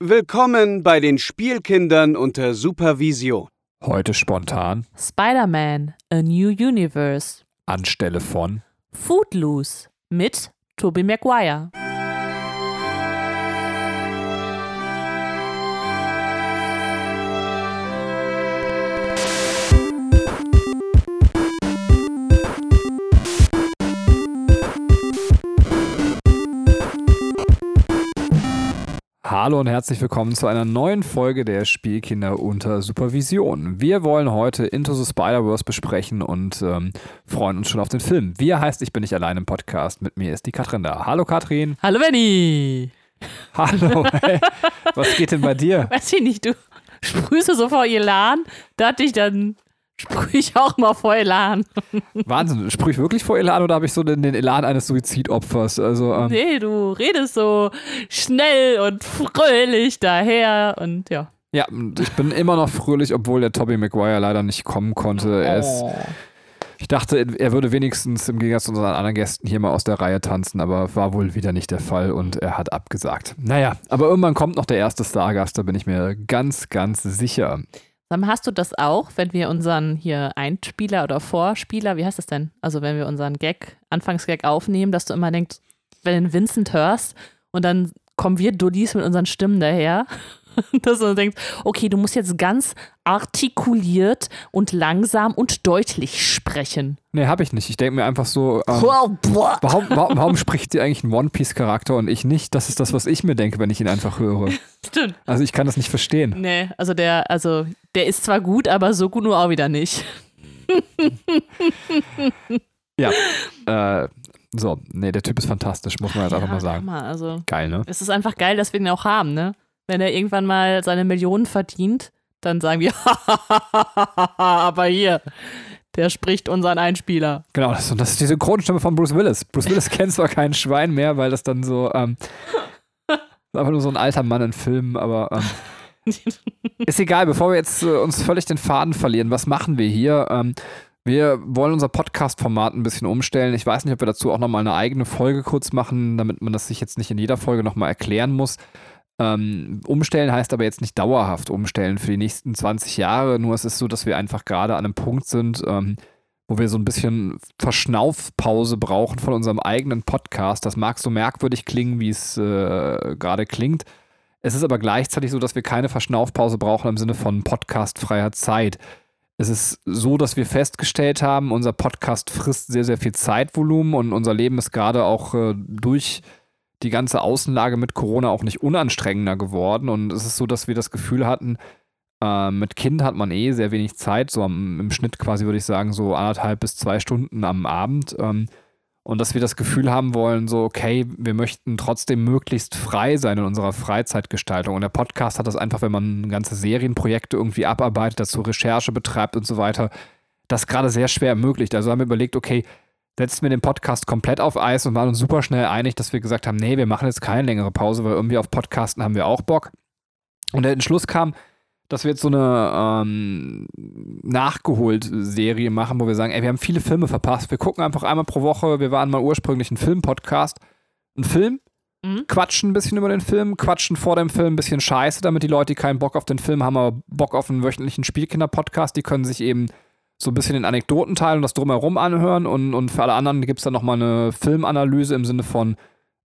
Willkommen bei den Spielkindern unter Supervision. Heute spontan Spider-Man A New Universe. anstelle von Footloose mit Tobey Maguire. Hallo und herzlich willkommen zu einer neuen Folge der Spielkinder unter Supervision. Wir wollen heute Into the Spider-Verse besprechen und ähm, freuen uns schon auf den Film. Wir heißt, ich bin nicht allein im Podcast. Mit mir ist die Katrin da. Hallo Katrin. Hallo Benny. Hallo. Hey. Was geht denn bei dir? Weiß ich nicht, du sprühst so vor Elan, dachte ich, dann sprühe ich auch mal vor Elan. Wahnsinn. Sprühe ich wirklich vor Elan oder habe ich so den, den Elan eines Suizidopfers? Also, ähm, Nee, du redest so schnell und fröhlich daher und ja. ja, ich bin immer noch fröhlich, obwohl der Tobey Maguire leider nicht kommen konnte. Er ist Oh. Ich dachte, er würde wenigstens im Gegensatz zu unseren anderen Gästen hier mal aus der Reihe tanzen, aber war wohl wieder nicht der Fall und er hat abgesagt. Naja, aber irgendwann kommt noch der erste Stargast, da bin ich mir ganz, ganz sicher. Sag mal, hast du das auch, wenn wir unseren hier Einspieler oder Vorspieler, wie heißt das denn? Also wenn wir unseren Gag, Anfangsgag aufnehmen, dass du immer denkst, wenn du Vincent hörst und dann kommen wir Dullis mit unseren Stimmen daher, dass du denkst, okay, du musst jetzt ganz artikuliert und langsam und deutlich sprechen. Nee, hab ich nicht. Ich denke mir einfach so, ähm, Wow, boah. warum, warum, warum spricht sie eigentlich einen One-Piece-Charakter und ich nicht? Das ist das, was ich mir denke, wenn ich ihn einfach höre. Stimmt. Also ich kann das nicht verstehen. Nee, also der, also der ist zwar gut, aber so gut nur auch wieder nicht. Ja. Äh, so, nee, der Typ ist fantastisch, muss man jetzt einfach mal sagen. Hammer, also Geil, ne? Es ist einfach geil, dass wir ihn auch haben, ne? Wenn er irgendwann mal seine Millionen verdient, dann sagen wir, aber hier, der spricht unseren Einspieler. Genau, das, das ist die Synchronstimme von Bruce Willis. Bruce Willis kennt zwar kein Schwein mehr, weil das dann so, ähm, einfach nur so ein alter Mann in Filmen, aber ähm, ist egal, bevor wir jetzt äh, uns völlig den Faden verlieren, was machen wir hier? Ähm, wir wollen unser Podcast-Format ein bisschen umstellen. Ich weiß nicht, ob wir dazu auch nochmal eine eigene Folge kurz machen, damit man das sich jetzt nicht in jeder Folge nochmal erklären muss. Ähm, umstellen heißt aber jetzt nicht dauerhaft umstellen für die nächsten 20 Jahre. Nur es ist so, dass wir einfach gerade an einem Punkt sind, ähm, wo wir so ein bisschen Verschnaufpause brauchen von unserem eigenen Podcast. Das mag so merkwürdig klingen, wie es äh, gerade klingt. Es ist aber gleichzeitig so, dass wir keine Verschnaufpause brauchen im Sinne von podcastfreier Zeit. Es ist so, dass wir festgestellt haben, unser Podcast frisst sehr, sehr viel Zeitvolumen und unser Leben ist gerade auch äh, durch die ganze Außenlage mit Corona auch nicht unanstrengender geworden. Und es ist so, dass wir das Gefühl hatten, äh, mit Kind hat man eh sehr wenig Zeit, so am, im Schnitt quasi würde ich sagen, so anderthalb bis zwei Stunden am Abend. Ähm, und dass wir das Gefühl haben wollen, so, okay, wir möchten trotzdem möglichst frei sein in unserer Freizeitgestaltung. Und der Podcast hat das einfach, wenn man ganze Serienprojekte irgendwie abarbeitet, dazu Recherche betreibt und so weiter, das gerade sehr schwer ermöglicht. Also haben wir überlegt, okay, setzen wir den Podcast komplett auf Eis und waren uns super schnell einig, dass wir gesagt haben, nee, wir machen jetzt keine längere Pause, weil irgendwie auf Podcasten haben wir auch Bock. Und der Entschluss kam, dass wir jetzt so eine ähm, Nachgeholt-Serie machen, wo wir sagen, ey, wir haben viele Filme verpasst. Wir gucken einfach einmal pro Woche. Wir waren mal ursprünglich ein Film-Podcast. Ein Film, Mhm. quatschen ein bisschen über den Film, quatschen vor dem Film ein bisschen Scheiße, damit die Leute, die keinen Bock auf den Film haben, aber Bock auf einen wöchentlichen Spielkinder-Podcast, die können sich eben so ein bisschen den Anekdotenteil und das drumherum anhören. Und, und für alle anderen gibt es dann nochmal eine Filmanalyse im Sinne von,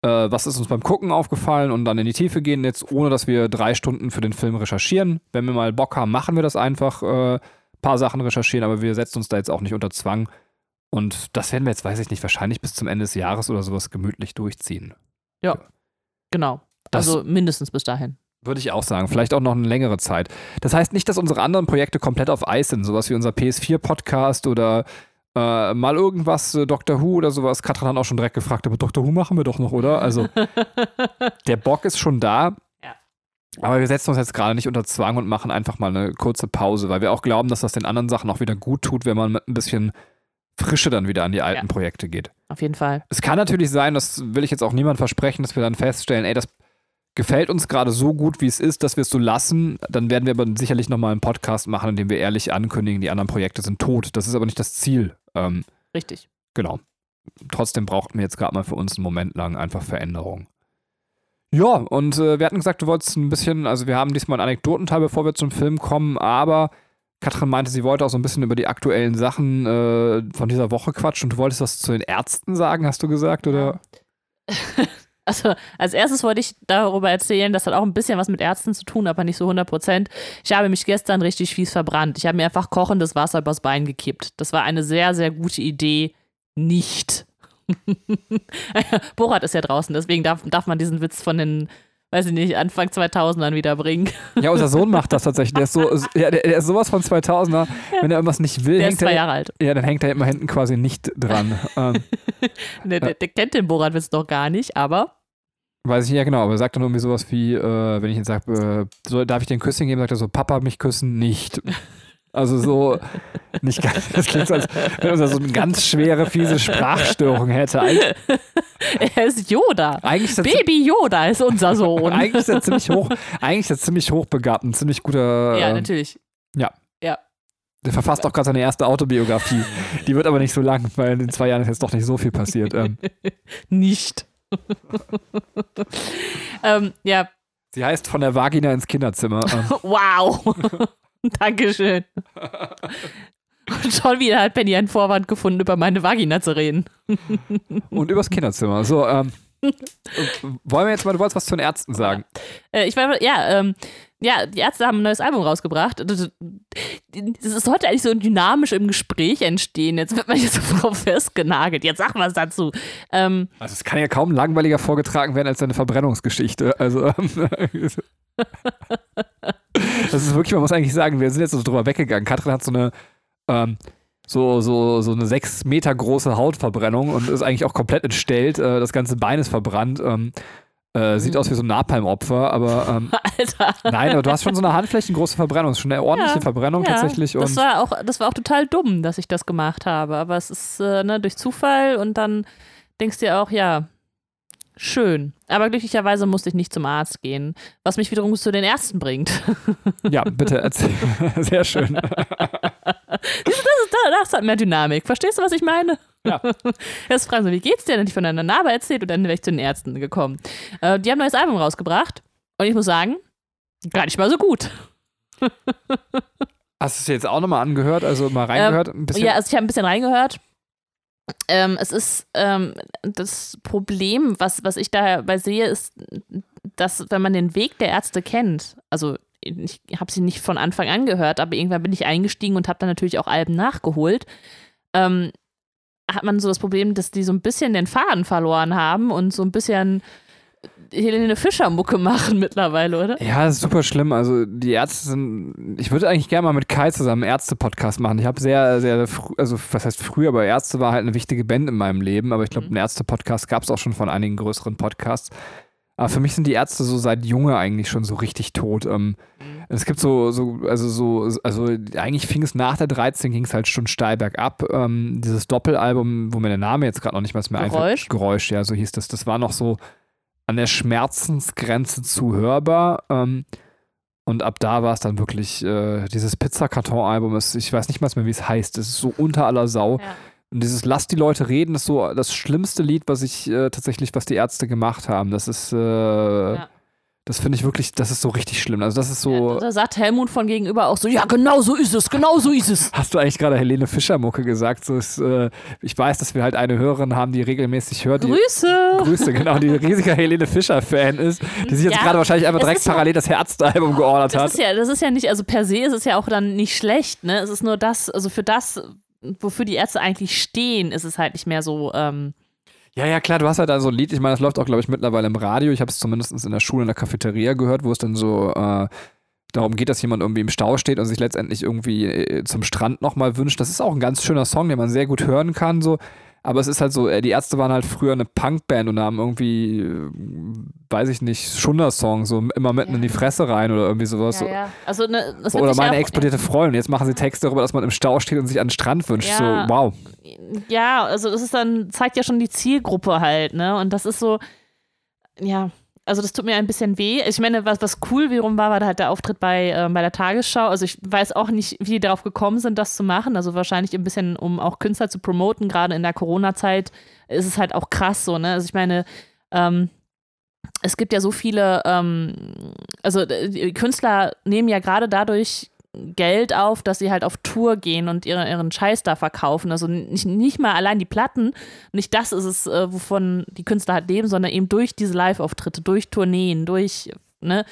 äh, was ist uns beim Gucken aufgefallen und dann in die Tiefe gehen, jetzt ohne dass wir drei Stunden für den Film recherchieren. Wenn wir mal Bock haben, machen wir das einfach, äh, paar Sachen recherchieren, aber wir setzen uns da jetzt auch nicht unter Zwang. Und das werden wir jetzt, weiß ich nicht, wahrscheinlich bis zum Ende des Jahres oder sowas gemütlich durchziehen. Genau. Das- also mindestens bis dahin. Würde ich auch sagen. Vielleicht auch noch eine längere Zeit. Das heißt nicht, dass unsere anderen Projekte komplett auf Eis sind. Sowas wie unser PS4-Podcast oder äh, mal irgendwas, äh, Doctor Who oder sowas. Katrin hat auch schon direkt gefragt, aber Doctor Who machen wir doch noch, oder? Also der Bock ist schon da. Ja. Aber wir setzen uns jetzt gerade nicht unter Zwang und machen einfach mal eine kurze Pause, weil wir auch glauben, dass das den anderen Sachen auch wieder gut tut, wenn man mit ein bisschen Frische dann wieder an die alten Ja. Projekte geht. Auf jeden Fall. Es kann natürlich sein, das will ich jetzt auch niemand versprechen, dass wir dann feststellen, ey, das gefällt uns gerade so gut, wie es ist, dass wir es so lassen. Dann werden wir aber sicherlich nochmal einen Podcast machen, in dem wir ehrlich ankündigen, die anderen Projekte sind tot. Das ist aber nicht das Ziel. Ähm, Richtig. genau. Trotzdem brauchten wir jetzt gerade mal für uns einen Moment lang einfach Veränderung. Ja, und äh, wir hatten gesagt, du wolltest ein bisschen, also wir haben diesmal einen Anekdotenteil, bevor wir zum Film kommen, aber Katrin meinte, sie wollte auch so ein bisschen über die aktuellen Sachen äh, von dieser Woche quatschen und du wolltest was zu den Ärzten sagen, hast du gesagt, oder? Also als erstes wollte ich darüber erzählen, das hat auch ein bisschen was mit Ärzten zu tun, aber nicht so 100 Prozent. Ich habe mich gestern richtig fies verbrannt. Ich habe mir einfach kochendes Wasser übers Bein gekippt. Das war eine sehr, sehr gute Idee. Nicht. Borat ist ja draußen, deswegen darf, darf man diesen Witz von den weiß ich nicht, Anfang 2000ern wiederbringen. Ja, unser Sohn macht das tatsächlich. Der ist, so, ja, der, ist sowas von 2000er. Wenn er irgendwas nicht will, Der hängt ist zwei er, Jahre alt. ja, dann hängt er immer hinten quasi nicht dran. ähm, Der, der, der kennt den Borat-Witz doch gar nicht, aber weiß ich nicht, ja genau, aber er sagt dann irgendwie sowas wie, äh, wenn ich ihn sage, äh, soll, darf ich dir ein Küsschen geben, sagt er so, Papa mich küssen, nicht. Also so, nicht ganz, das klingt so, als wenn er so eine ganz schwere, fiese Sprachstörung hätte. Eig er ist Yoda. eigentlich Baby Yoda ist unser Sohn. eigentlich ist er ziemlich hoch, eigentlich ist er ziemlich hochbegabt, ein ziemlich guter, ja, äh, natürlich. der verfasst auch gerade seine erste Autobiografie. Die wird aber nicht so lang, weil in den zwei Jahren ist jetzt doch nicht so viel passiert. Ähm, Nicht. ähm, ja, sie heißt von der Vagina ins Kinderzimmer. Ähm, wow. Dankeschön. Und schon wieder hat Penny einen Vorwand gefunden, über meine Vagina zu reden. und übers Kinderzimmer. So, ähm, wollen wir jetzt mal, du wolltest was zu den Ärzten sagen. Äh, ich war, ja, ähm, ja, die Ärzte haben ein neues Album rausgebracht. Das, sollte eigentlich so dynamisch im Gespräch entstehen. Jetzt wird man hier so drauf festgenagelt. Jetzt sag was dazu. Ähm, Also es kann ja kaum langweiliger vorgetragen werden als deine Verbrennungsgeschichte. Also ähm, das ist wirklich, man muss eigentlich sagen, wir sind jetzt so drüber weggegangen. Katrin hat so eine ähm, so, so, so eine sechs Meter große Hautverbrennung und ist eigentlich auch komplett entstellt. Äh, das ganze Bein ist verbrannt. Ähm, äh, sieht aus wie so ein Napalm-Opfer, aber ähm, Alter. nein, aber du hast schon so eine handflächengroße Verbrennung. Das ist schon eine ordentliche Ja, Verbrennung tatsächlich. Das war, auch, das war auch total dumm, dass ich das gemacht habe. Aber es ist äh, ne, durch Zufall und dann denkst du dir auch, ja, schön. Aber glücklicherweise musste ich nicht zum Arzt gehen, was mich wiederum zu den Ärzten bringt. ja, bitte erzähl. Sehr schön. das, das hat mehr Dynamik. Verstehst du, was ich meine? Ja. Jetzt fragen sie, wie geht's dir? Dann ich von einer Narbe erzählt und dann wäre ich zu den Ärzten gekommen. Äh, die haben ein neues Album rausgebracht und ich muss sagen, gar nicht mal so gut. Hast du es jetzt auch nochmal angehört? Also mal reingehört? Ein bisschen? Ja, also ich habe ein bisschen reingehört. Ähm, es ist ähm, das Problem, was, was ich dabei sehe, ist, dass wenn man den Weg der Ärzte kennt, also ich habe sie nicht von Anfang an gehört, aber irgendwann bin ich eingestiegen und habe dann natürlich auch Alben nachgeholt, ähm, hat man so das Problem, dass die so ein bisschen den Faden verloren haben und so ein bisschen Helene Fischer-Mucke machen mittlerweile, oder? Ja, das ist super schlimm. Also die Ärzte sind. Ich würde eigentlich gerne mal mit Kai zusammen einen Ärzte-Podcast machen. Ich habe sehr, sehr früh, also was heißt früher, aber Ärzte war halt eine wichtige Band in meinem Leben. Aber ich glaube, einen Ärzte-Podcast gab es auch schon von einigen größeren Podcasts. Aber für mich sind die Ärzte so seit Junge eigentlich schon so richtig tot. Ähm, es gibt so, so, also so, also eigentlich fing es nach der 13, ging es halt schon steil bergab. Ähm, dieses Doppelalbum, wo mir der Name jetzt gerade noch nicht mal mehr Geräusch? einfällt. Geräusch, ja, so hieß das. Das war noch so an der Schmerzensgrenze zu hörbar. Ähm, und ab da war es dann wirklich äh, dieses Pizzakarton-Album. ist- Ich weiß nicht mal mehr, wie es heißt. Es ist so unter aller Sau. Ja. Und dieses Lass die Leute reden ist so das schlimmste Lied, was ich äh, tatsächlich, was die Ärzte gemacht haben. Das ist, äh, das finde ich wirklich, das ist so richtig schlimm. Also das ist so. Ja, da sagt Helmut von gegenüber auch so, ja, genau so ist es, genau so ist es. Hast du eigentlich gerade Helene Fischer-Mucke gesagt? So ist, äh, ich weiß, dass wir halt eine Hörerin haben, die regelmäßig hört. Die, Grüße. Grüße, genau, die riesiger Helene Fischer-Fan ist, die sich jetzt Ja, gerade wahrscheinlich einfach direkt ist ja- parallel das Ärzte-Album geordert Das hat. ist ja, das ist ja nicht, also per se ist es ja auch dann nicht schlecht, ne? Es ist nur das, also für das, wofür die Ärzte eigentlich stehen, ist es halt nicht mehr so, ähm, Ja, ja, klar, du hast halt da so ein Lied, ich meine, das läuft auch, glaube ich, mittlerweile im Radio. Ich habe es zumindest in der Schule, in der Cafeteria gehört, wo es dann so äh, darum geht, dass jemand irgendwie im Stau steht und sich letztendlich irgendwie äh, zum Strand nochmal wünscht. Das ist auch ein ganz schöner Song, den man sehr gut hören kann, so. Aber es ist halt so, äh, die Ärzte waren halt früher eine Punkband und haben irgendwie, äh, weiß ich nicht, Schunder-Song, so immer mitten Ja. in die Fresse rein oder irgendwie sowas. ja, ja. Also, ne, Oder meine explodierte Freundin. Jetzt machen sie Texte darüber, dass man im Stau steht und sich an den Strand wünscht. Ja. So, wow. Ja, also das ist dann, zeigt ja schon die Zielgruppe halt, ne? Und das ist so, ja, also das tut mir ein bisschen weh. Ich meine, was, was cool wiederum war, war halt der Auftritt bei, ähm, bei der Tagesschau. Also ich weiß auch nicht, wie die darauf gekommen sind, das zu machen. Also wahrscheinlich ein bisschen, um auch Künstler zu promoten. Gerade in der Corona-Zeit ist es halt auch krass so, ne? Also ich meine, ähm, es gibt ja so viele, ähm, also die Künstler nehmen ja gerade dadurch Geld auf, dass sie halt auf Tour gehen und ihre, ihren Scheiß da verkaufen. Also nicht, nicht mal allein die Platten, nicht das ist es, äh, wovon die Künstler halt leben, sondern eben durch diese Live-Auftritte, durch Tourneen, durch ne,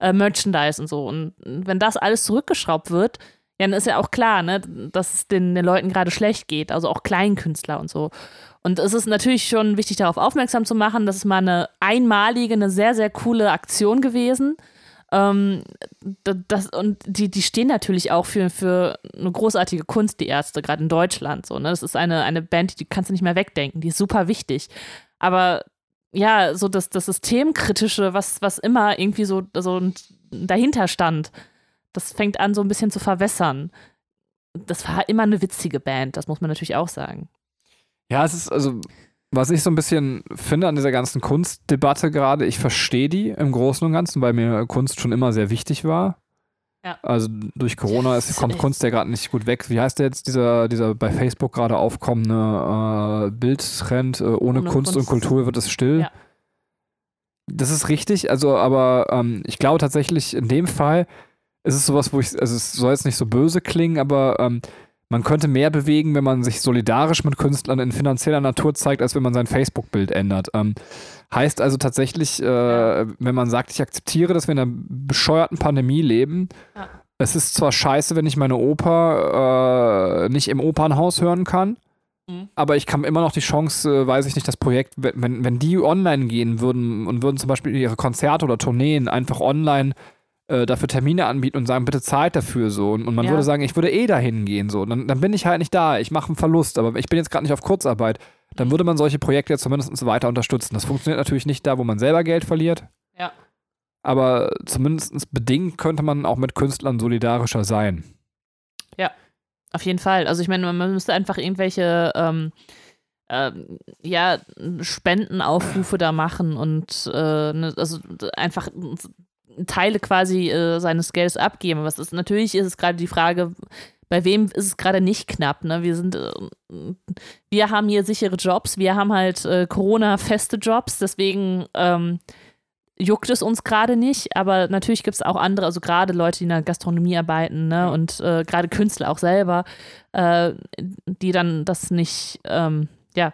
äh, Merchandise und so. Und wenn das alles zurückgeschraubt wird, dann ist ja auch klar, ne, dass es den, den Leuten gerade schlecht geht, also auch Kleinkünstler und so. Und es ist natürlich schon wichtig, darauf aufmerksam zu machen. Das ist mal eine einmalige, eine sehr, sehr coole Aktion gewesen. Ähm, das, und die, die stehen natürlich auch für, für eine großartige Kunst, die Ärzte, gerade in Deutschland. So, ne? Das ist eine, eine Band, die kannst du nicht mehr wegdenken, die ist super wichtig. Aber ja, so das, das Systemkritische, was, was immer irgendwie so, so dahinter stand, das fängt an, so ein bisschen zu verwässern. Das war immer eine witzige Band, das muss man natürlich auch sagen. Ja, es ist also, was ich so ein bisschen finde an dieser ganzen Kunstdebatte gerade, ich verstehe die im Großen und Ganzen, weil mir Kunst schon immer sehr wichtig war. Ja. Also durch Corona ist, kommt Kunst ja gerade nicht gut weg. Wie heißt der jetzt, dieser, dieser bei Facebook gerade aufkommende äh, Bildtrend, äh, ohne, ohne Kunst, Kunst, und Kultur wird es still? Ja. Das ist richtig, also aber ähm, ich glaube tatsächlich in dem Fall ist es sowas, wo ich, also es soll jetzt nicht so böse klingen, aber ähm, man könnte mehr bewegen, wenn man sich solidarisch mit Künstlern in finanzieller Natur zeigt, als wenn man sein Facebook-Bild ändert. Ähm, heißt also tatsächlich, äh, wenn man sagt, ich akzeptiere, dass wir in einer bescheuerten Pandemie leben, ja. es ist zwar scheiße, wenn ich meine Oper äh, nicht im Opernhaus hören kann, mhm. aber ich kann immer noch die Chance, äh, weiß ich nicht, das Projekt, wenn, wenn die online gehen würden und würden zum Beispiel ihre Konzerte oder Tourneen einfach online äh, dafür Termine anbieten und sagen, bitte zahlt dafür so. Und, und man ja. würde sagen, ich würde eh dahin gehen so. Dann, dann bin ich halt nicht da, ich mache einen Verlust, aber ich bin jetzt gerade nicht auf Kurzarbeit. Dann würde man solche Projekte ja zumindest weiter unterstützen. Das funktioniert natürlich nicht da, wo man selber Geld verliert. Ja. Aber zumindest bedingt könnte man auch mit Künstlern solidarischer sein. Ja, auf jeden Fall. Also ich meine, man müsste einfach irgendwelche ähm, ähm, ja, Spendenaufrufe da machen und äh, ne, also einfach Teile quasi äh, seines Geldes abgeben. Aber ist, natürlich ist es gerade die Frage, bei wem ist es gerade nicht knapp? Ne? Wir sind, äh, wir haben hier sichere Jobs, wir haben halt äh, Corona-feste Jobs, deswegen ähm, juckt es uns gerade nicht. Aber natürlich gibt es auch andere, also gerade Leute, die in der Gastronomie arbeiten ne? und äh, gerade Künstler auch selber, äh, die dann das nicht, ähm, ja,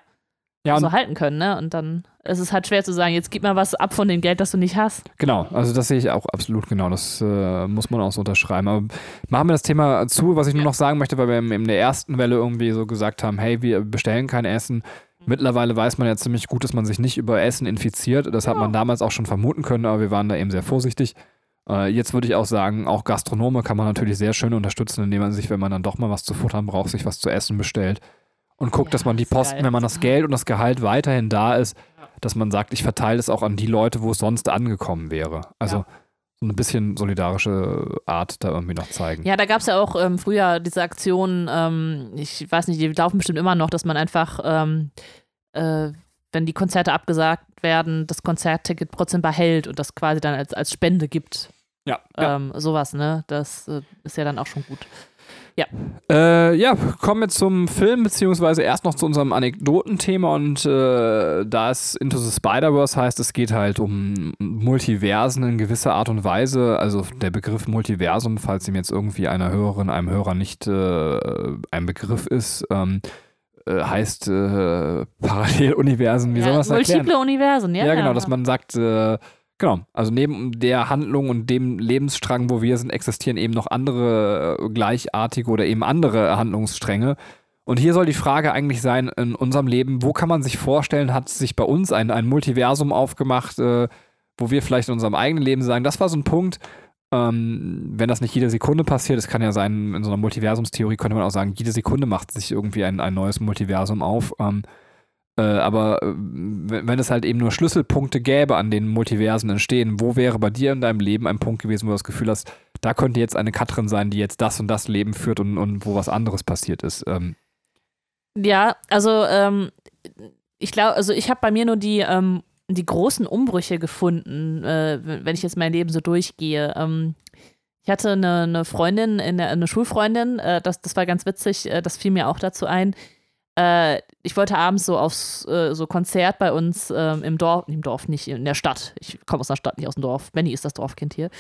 ja, so halten können, ne? Und dann ist es halt schwer zu sagen, jetzt gib mal was ab von dem Geld, das du nicht hast. Genau, also das sehe ich auch absolut genau. Das äh, muss man auch so unterschreiben. Aber machen wir das Thema zu, was ich nur noch sagen möchte, weil wir in der ersten Welle irgendwie so gesagt haben, hey, wir bestellen kein Essen. Mittlerweile weiß man ja ziemlich gut, dass man sich nicht über Essen infiziert. Das hat man damals auch schon vermuten können, aber wir waren da eben sehr vorsichtig. Äh, jetzt würde ich auch sagen, auch Gastronome kann man natürlich sehr schön unterstützen, indem man sich, wenn man dann doch mal was zu futtern braucht, sich was zu essen bestellt und guckt, ja, dass man die Posten, geil. wenn man das Geld und das Gehalt weiterhin da ist, dass man sagt, ich verteile es auch an die Leute, wo es sonst angekommen wäre. Also ja. so ein bisschen solidarische Art da irgendwie noch zeigen. Ja, da gab es ja auch ähm, früher diese Aktionen, ähm, ich weiß nicht, die laufen bestimmt immer noch, dass man einfach, ähm, äh, wenn die Konzerte abgesagt werden, das Konzertticket trotzdem behält und das quasi dann als, als Spende gibt. Ja. ja. Ähm, sowas, ne? Das äh, ist ja dann auch schon gut. Ja. Äh, ja, kommen wir zum Film, beziehungsweise erst noch zu unserem Anekdotenthema und äh, da es Into the Spider-Verse heißt, es geht halt um Multiversen in gewisser Art und Weise. Also der Begriff Multiversum, falls ihm jetzt irgendwie einer Hörerin, einem Hörer nicht äh, ein Begriff ist, ähm, äh, heißt äh, Paralleluniversen, wie ja, soll man das erklären? Multiple Universen, ja. Ja, genau, dass man sagt, äh, Genau, also neben der Handlung und dem Lebensstrang, wo wir sind, existieren eben noch andere äh, gleichartige oder eben andere Handlungsstränge. Und hier soll die Frage eigentlich sein, in unserem Leben, wo kann man sich vorstellen, hat sich bei uns ein, ein Multiversum aufgemacht, äh, wo wir vielleicht in unserem eigenen Leben sagen, das war so ein Punkt, ähm, wenn das nicht jede Sekunde passiert, es kann ja sein, in so einer Multiversumstheorie könnte man auch sagen, jede Sekunde macht sich irgendwie ein, ein neues Multiversum auf. Ähm, äh, aber äh, wenn es halt eben nur Schlüsselpunkte gäbe, an denen Multiversen entstehen, wo wäre bei dir in deinem Leben ein Punkt gewesen, wo du das Gefühl hast, da könnte jetzt eine Katrin sein, die jetzt das und das Leben führt und, und wo was anderes passiert ist? Ähm. Ja, also ähm, ich glaube, also ich habe bei mir nur die, ähm, die großen Umbrüche gefunden, äh, wenn ich jetzt mein Leben so durchgehe. Ähm, ich hatte eine, eine Freundin, eine, eine Schulfreundin, äh, das, das war ganz witzig, äh, das fiel mir auch dazu ein äh, ich wollte abends so aufs äh, so Konzert bei uns ähm, im Dorf, im Dorf nicht, in der Stadt. Ich komme aus der Stadt, nicht aus dem Dorf. Benny ist das Dorfkind hier.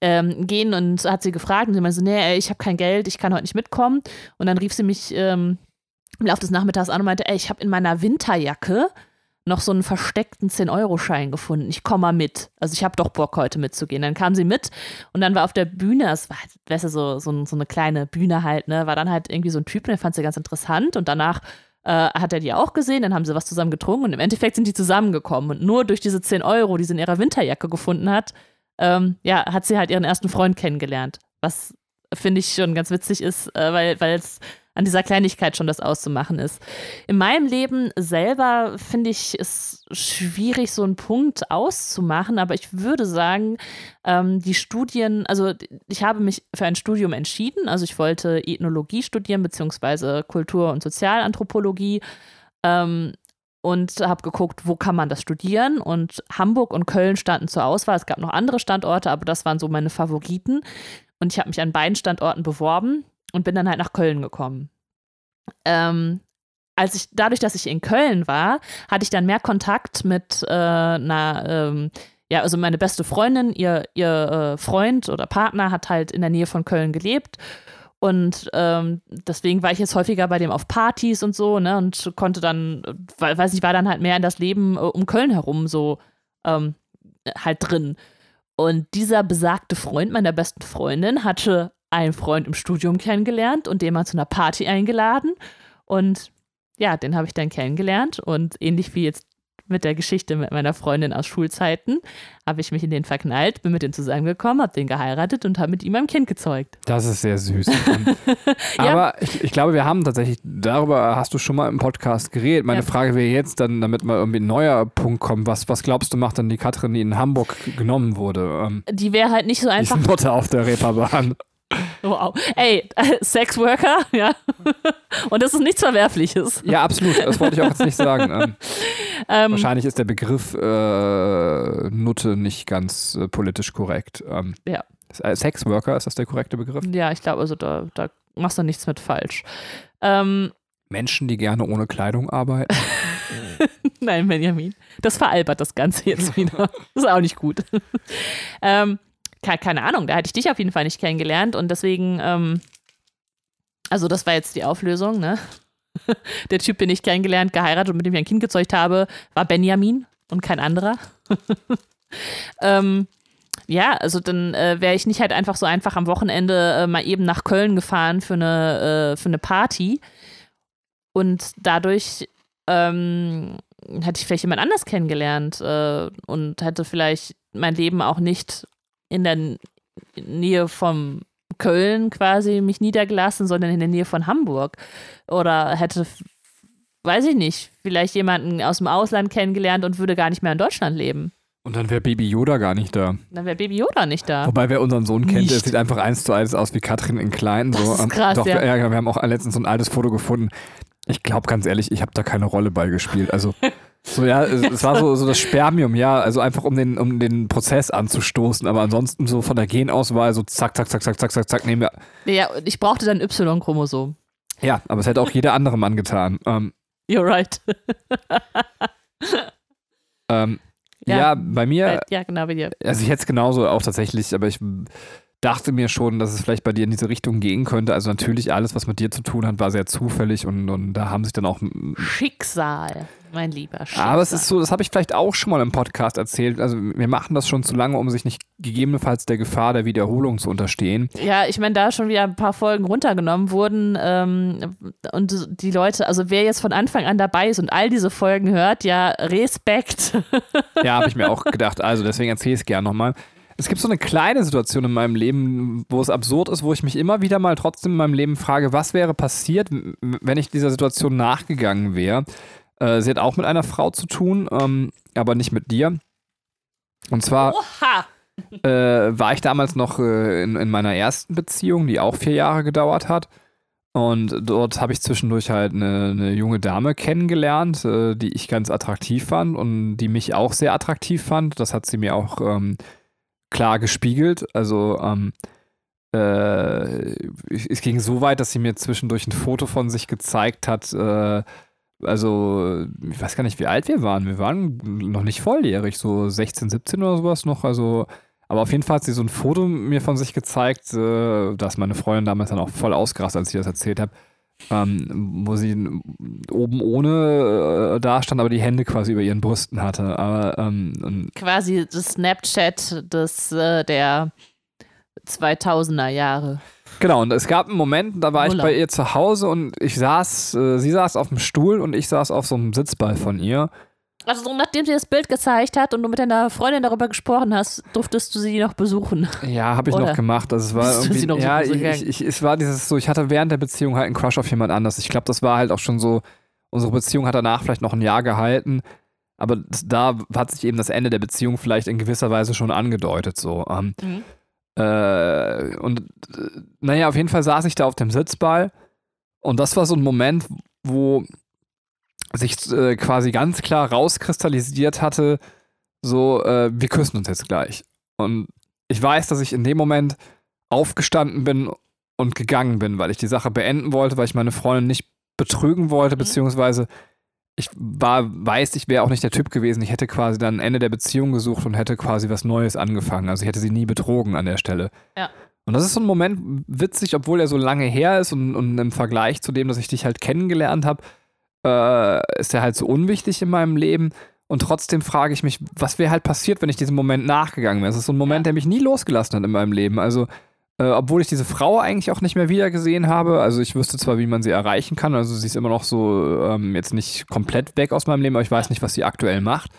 Ähm, gehen und hat sie gefragt und sie meinte so, nee, ich habe kein Geld, ich kann heute nicht mitkommen. Und dann rief sie mich ähm, im Laufe des Nachmittags an und meinte, ey, ich habe in meiner Winterjacke noch so einen versteckten 10-Euro-Schein gefunden. Ich komme mal mit. Also ich habe doch Bock, heute mitzugehen. Dann kam sie mit und dann war auf der Bühne, es war, weißt du, so, so, so, eine kleine Bühne halt, ne, war dann halt irgendwie so ein Typ, der fand sie ganz interessant und danach äh, hat er die auch gesehen, dann haben sie was zusammen getrunken und im Endeffekt sind die zusammengekommen und nur durch diese 10 Euro, die sie in ihrer Winterjacke gefunden hat, ähm, ja, hat sie halt ihren ersten Freund kennengelernt. Was finde ich schon ganz witzig ist, äh, weil es an dieser Kleinigkeit schon das auszumachen ist. In meinem Leben selber finde ich es schwierig, so einen Punkt auszumachen, aber ich würde sagen, ähm, die Studien, also ich habe mich für ein Studium entschieden, also ich wollte Ethnologie studieren, beziehungsweise Kultur- und Sozialanthropologie. Ähm, und habe geguckt, wo kann man das studieren. Und Hamburg und Köln standen zur Auswahl. Es gab noch andere Standorte, aber das waren so meine Favoriten. Und ich habe mich an beiden Standorten beworben und bin dann halt nach Köln gekommen. Ähm, als ich, dadurch, dass ich in Köln war, hatte ich dann mehr Kontakt mit äh, einer, ähm, ja, also meine beste Freundin, ihr, ihr äh, Freund oder Partner hat halt in der Nähe von Köln gelebt. Und ähm, deswegen war ich jetzt häufiger bei dem auf Partys und so, ne, und konnte dann, weiß ich, war dann halt mehr in das Leben äh, um Köln herum so ähm, halt drin. Und dieser besagte Freund meiner besten Freundin hatte einen Freund im Studium kennengelernt und den mal zu einer Party eingeladen. Und ja, den habe ich dann kennengelernt. Und ähnlich wie jetzt mit der Geschichte mit meiner Freundin aus Schulzeiten, habe ich mich in den verknallt, bin mit dem zusammengekommen, habe den geheiratet und habe mit ihm ein Kind gezeugt. Das ist sehr süß. Aber ja. ich, ich, glaube, wir haben tatsächlich, darüber hast du schon mal im Podcast geredet. Meine ja. Frage wäre jetzt dann, damit mal irgendwie ein neuer Punkt kommt, was, was glaubst du macht dann die Katrin, die in Hamburg genommen wurde? Ähm, die wäre halt nicht so einfach. Die Mutter auf der Reeperbahn. Wow. Ey, Sexworker, ja. Und das ist nichts Verwerfliches. Ja, absolut. Das wollte ich auch jetzt nicht sagen. Ähm, ähm, wahrscheinlich ist der Begriff äh, Nutte nicht ganz äh, politisch korrekt. Ähm, ja. Äh, Sexworker, ist das der korrekte Begriff? Ja, ich glaube, also da, da machst du nichts mit falsch. Ähm, Menschen, die gerne ohne Kleidung arbeiten. Nein, Benjamin. Das veralbert das Ganze jetzt wieder. Das ist auch nicht gut. ähm, keine Ahnung, da hätte ich dich auf jeden Fall nicht kennengelernt und deswegen, ähm, also das war jetzt die Auflösung, ne? Der Typ, den ich kennengelernt, geheiratet und mit dem ich ein Kind gezeugt habe, war Benjamin und kein anderer. ähm, ja, also dann äh, wäre ich nicht halt einfach so einfach am Wochenende äh, mal eben nach Köln gefahren für eine, äh, für eine Party. Und dadurch ähm, hätte ich vielleicht jemand anders kennengelernt äh, und hätte vielleicht mein Leben auch nicht in der Nähe von Köln quasi mich niedergelassen, sondern in der Nähe von Hamburg. Oder hätte, weiß ich nicht, vielleicht jemanden aus dem Ausland kennengelernt und würde gar nicht mehr in Deutschland leben. Und dann wäre Baby Yoda gar nicht da. Dann wäre Baby Yoda nicht da. Wobei, wer unseren Sohn kennt, der sieht einfach eins zu eins aus wie Katrin in klein. So. Das ist krass, Doch, ja. ja. Wir haben auch letztens so ein altes Foto gefunden. Ich glaube ganz ehrlich, ich habe da keine Rolle bei gespielt. Also So, ja, es, war so, so das Spermium, ja, also einfach um den, um den Prozess anzustoßen, aber ansonsten so von der Genauswahl so zack, zack, zack, zack, zack, zack, zack, nehmen wir. Ja, ich brauchte dann Y-Chromosom. Ja, aber es hätte auch jeder andere Mann getan. Ähm, You're right. ähm, ja, ja, bei mir. Ja, genau, bei dir. Also ich hätte es genauso auch tatsächlich, aber ich dachte mir schon, dass es vielleicht bei dir in diese Richtung gehen könnte. Also natürlich alles, was mit dir zu tun hat, war sehr zufällig und, und da haben sich dann auch Schicksal, mein lieber Schicksal. Aber es ist so, das habe ich vielleicht auch schon mal im Podcast erzählt. Also wir machen das schon zu lange, um sich nicht gegebenenfalls der Gefahr der Wiederholung zu unterstehen. Ja, ich meine, da schon wieder ein paar Folgen runtergenommen wurden ähm, und die Leute, also wer jetzt von Anfang an dabei ist und all diese Folgen hört, ja, Respekt. ja, habe ich mir auch gedacht. Also deswegen erzähle ich es gerne nochmal. Es gibt so eine kleine Situation in meinem Leben, wo es absurd ist, wo ich mich immer wieder mal trotzdem in meinem Leben frage, was wäre passiert, wenn ich dieser Situation nachgegangen wäre. Äh, sie hat auch mit einer Frau zu tun, ähm, aber nicht mit dir. Und zwar äh, war ich damals noch äh, in, in meiner ersten Beziehung, die auch vier Jahre gedauert hat. Und dort habe ich zwischendurch halt eine, eine, junge Dame kennengelernt, äh, die ich ganz attraktiv fand und die mich auch sehr attraktiv fand. Das hat sie mir auch ähm, klar gespiegelt. Also ähm, äh, es ging so weit, dass sie mir zwischendurch ein Foto von sich gezeigt hat, äh, also ich weiß gar nicht, wie alt wir waren. Wir waren noch nicht volljährig, so 16, 17 oder sowas noch. Also, aber auf jeden Fall hat sie so ein Foto mir von sich gezeigt, äh, dass meine Freundin damals dann auch voll ausgerastet, als ich das erzählt habe. Ähm, wo sie oben ohne äh, da stand, aber die Hände quasi über ihren Brüsten hatte. Aber, ähm, quasi das Snapchat des, äh, der 2000er Jahre. Genau, und es gab einen Moment, da war Urlaub. ich bei ihr zu Hause und ich saß, äh, sie saß auf dem Stuhl und ich saß auf so einem Sitzball von ihr. Also so, nachdem sie das Bild gezeigt hat und du mit deiner Freundin darüber gesprochen hast, durftest du sie noch besuchen. Ja, habe ich Oder? noch gemacht. Also es war irgendwie, sie noch ja, ich, ich, ich, es war dieses so, ich hatte während der Beziehung halt einen Crush auf jemand anders. Ich glaube, das war halt auch schon so, unsere Beziehung hat danach vielleicht noch ein Jahr gehalten, aber da hat sich eben das Ende der Beziehung vielleicht in gewisser Weise schon angedeutet so. Ähm, mhm. Äh, und äh, naja, auf jeden Fall saß ich da auf dem Sitzball und das war so ein Moment, wo sich äh, quasi ganz klar rauskristallisiert hatte, so, äh, wir küssen uns jetzt gleich. Und ich weiß, dass ich in dem Moment aufgestanden bin und gegangen bin, weil ich die Sache beenden wollte, weil ich meine Freundin nicht betrügen wollte, mhm. beziehungsweise ich war, weiß, ich wäre auch nicht der Typ gewesen. Ich hätte quasi dann Ende der Beziehung gesucht und hätte quasi was Neues angefangen. Also ich hätte sie nie betrogen an der Stelle. Ja. Und das ist so ein Moment witzig, obwohl er so lange her ist und, und im Vergleich zu dem, dass ich dich halt kennengelernt habe, äh, ist er halt so unwichtig in meinem Leben. Und trotzdem frage ich mich, was wäre halt passiert, wenn ich diesem Moment nachgegangen wäre. Es ist so ein Moment, der mich nie losgelassen hat in meinem Leben. Also äh, obwohl ich diese Frau eigentlich auch nicht mehr wiedergesehen habe. Also ich wüsste zwar, wie man sie erreichen kann. Also sie ist immer noch so ähm, jetzt nicht komplett weg aus meinem Leben, aber ich weiß nicht, was sie aktuell macht.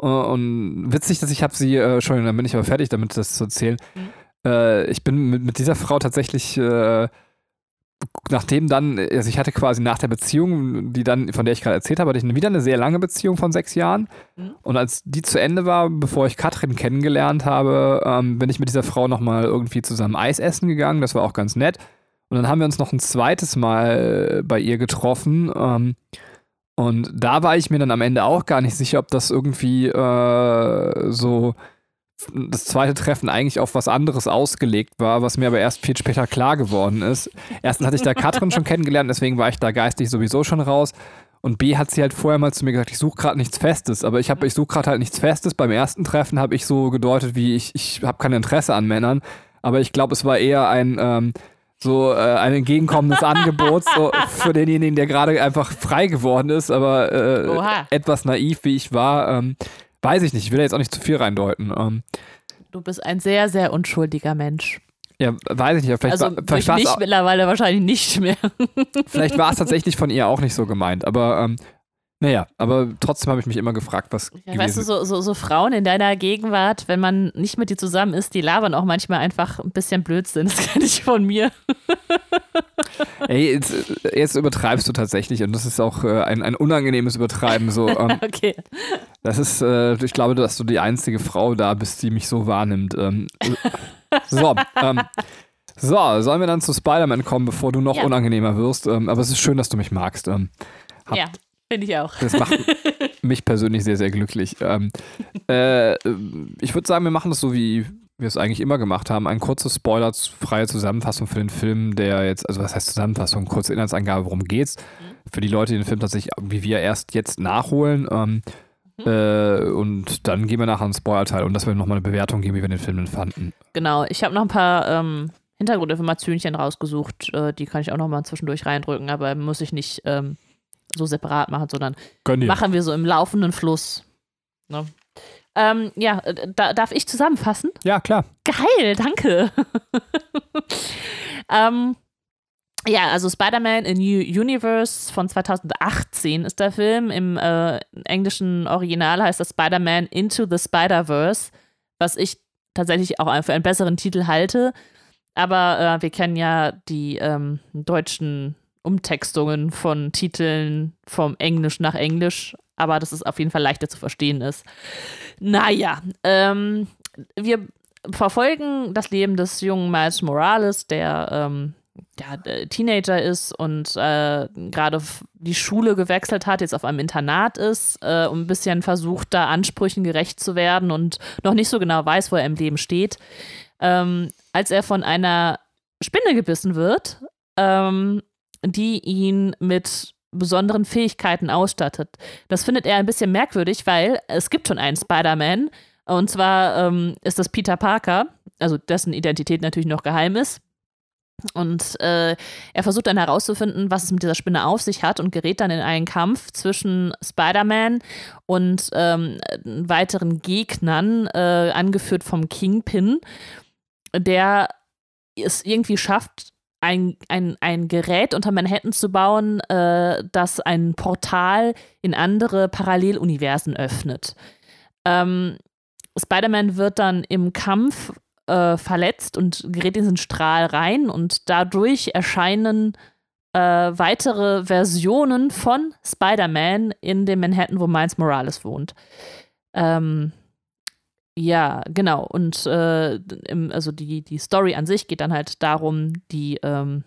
Äh, und witzig, dass ich habe sie, äh, Entschuldigung, dann bin ich aber fertig damit, das zu erzählen. Mhm. Äh, ich bin mit, mit, dieser Frau tatsächlich äh, nachdem dann, also ich hatte quasi nach der Beziehung, die dann, von der ich gerade erzählt habe, hatte ich wieder eine sehr lange Beziehung von sechs Jahren. Mhm. Und als die zu Ende war, bevor ich Katrin kennengelernt habe, ähm, bin ich mit dieser Frau nochmal irgendwie zusammen Eis essen gegangen. Das war auch ganz nett. Und dann haben wir uns noch ein zweites Mal bei ihr getroffen. Ähm, und da war ich mir dann am Ende auch gar nicht sicher, ob das irgendwie äh, so das zweite Treffen eigentlich auf was anderes ausgelegt war, was mir aber erst viel später klar geworden ist. Erstens hatte ich da Katrin schon kennengelernt, deswegen war ich da geistig sowieso schon raus. Und B hat sie halt vorher mal zu mir gesagt, ich suche gerade nichts Festes, aber ich habe, ich suche gerade halt nichts Festes. Beim ersten Treffen habe ich so gedeutet, wie ich, ich habe kein Interesse an Männern, aber ich glaube, es war eher ein ähm, so äh, ein entgegenkommendes Angebot so für denjenigen, der gerade einfach frei geworden ist, aber äh, etwas naiv wie ich war. Ähm, Weiß ich nicht, ich will da jetzt auch nicht zu viel reindeuten. Ähm, du bist ein sehr, sehr unschuldiger Mensch. Ja, weiß ich nicht. Vielleicht also war, vielleicht mich mittlerweile wahrscheinlich nicht mehr. vielleicht war es tatsächlich von ihr auch nicht so gemeint, aber ähm, naja, aber trotzdem habe ich mich immer gefragt, was. Ja, weißt du, so, so, so, Frauen in deiner Gegenwart, wenn man nicht mit dir zusammen ist, die labern auch manchmal einfach ein bisschen Blödsinn. Das kenne ich von mir. Ey, jetzt, jetzt, übertreibst du tatsächlich und das ist auch äh, ein, ein unangenehmes Übertreiben. So, ähm, okay. Das ist, äh, ich glaube, dass du die einzige Frau da bist, die mich so wahrnimmt. Ähm, so, ähm, so, sollen wir dann zu Spider-Man kommen, bevor du noch ja. unangenehmer wirst? Ähm, aber es ist schön, dass du mich magst. Ähm, hab, ja. Finde ich auch. Das macht mich persönlich sehr, sehr glücklich. Ähm, äh, ich würde sagen, wir machen das so, wie wir es eigentlich immer gemacht haben. Ein kurzes spoilerfreie Zusammenfassung für den Film, der jetzt, also was heißt Zusammenfassung, kurze Inhaltsangabe, worum geht's. Mhm. Für die Leute, die den Film tatsächlich wie wir erst jetzt nachholen. Ähm, mhm. äh, und dann gehen wir nachher ins Spoiler-Teil und dass wir nochmal eine Bewertung geben, wie wir den Film fanden. Genau, ich habe noch ein paar ähm, Hintergrundinformationen rausgesucht, äh, die kann ich auch nochmal zwischendurch reindrücken, aber muss ich nicht ähm, so separat machen, sondern machen wir so im laufenden Fluss. Ne? Ähm, ja, äh, da, darf ich zusammenfassen? Ja, klar. Geil, danke. ähm, ja, also Spider-Man in New Universe von 2018 ist der Film. Im äh, englischen Original heißt das Spider-Man Into the Spider-Verse, was ich tatsächlich auch für einen besseren Titel halte. Aber äh, wir kennen ja die ähm, deutschen Umtextungen von Titeln vom Englisch nach Englisch, aber dass es auf jeden Fall leichter zu verstehen ist. Naja, ähm, wir verfolgen das Leben des jungen Miles Morales, der ähm, ja, Teenager ist und äh, gerade die Schule gewechselt hat, jetzt auf einem Internat ist äh, und ein bisschen versucht, da Ansprüchen gerecht zu werden und noch nicht so genau weiß, wo er im Leben steht. Ähm, als er von einer Spinne gebissen wird, ähm, die ihn mit besonderen Fähigkeiten ausstattet. Das findet er ein bisschen merkwürdig, weil es gibt schon einen Spider-Man. Und zwar ähm, ist das Peter Parker, also dessen Identität natürlich noch geheim ist. Und äh, er versucht dann herauszufinden, was es mit dieser Spinne auf sich hat und gerät dann in einen Kampf zwischen Spider-Man und ähm, weiteren Gegnern, äh, angeführt vom Kingpin, der es irgendwie schafft, ein, ein, ein Gerät unter Manhattan zu bauen, äh, das ein Portal in andere Paralleluniversen öffnet. Ähm, Spider-Man wird dann im Kampf äh, verletzt und gerät in diesen Strahl rein und dadurch erscheinen äh, weitere Versionen von Spider-Man in dem Manhattan, wo Miles Morales wohnt. Ähm, ja, genau. Und äh, im, also die, die Story an sich geht dann halt darum, die, ähm,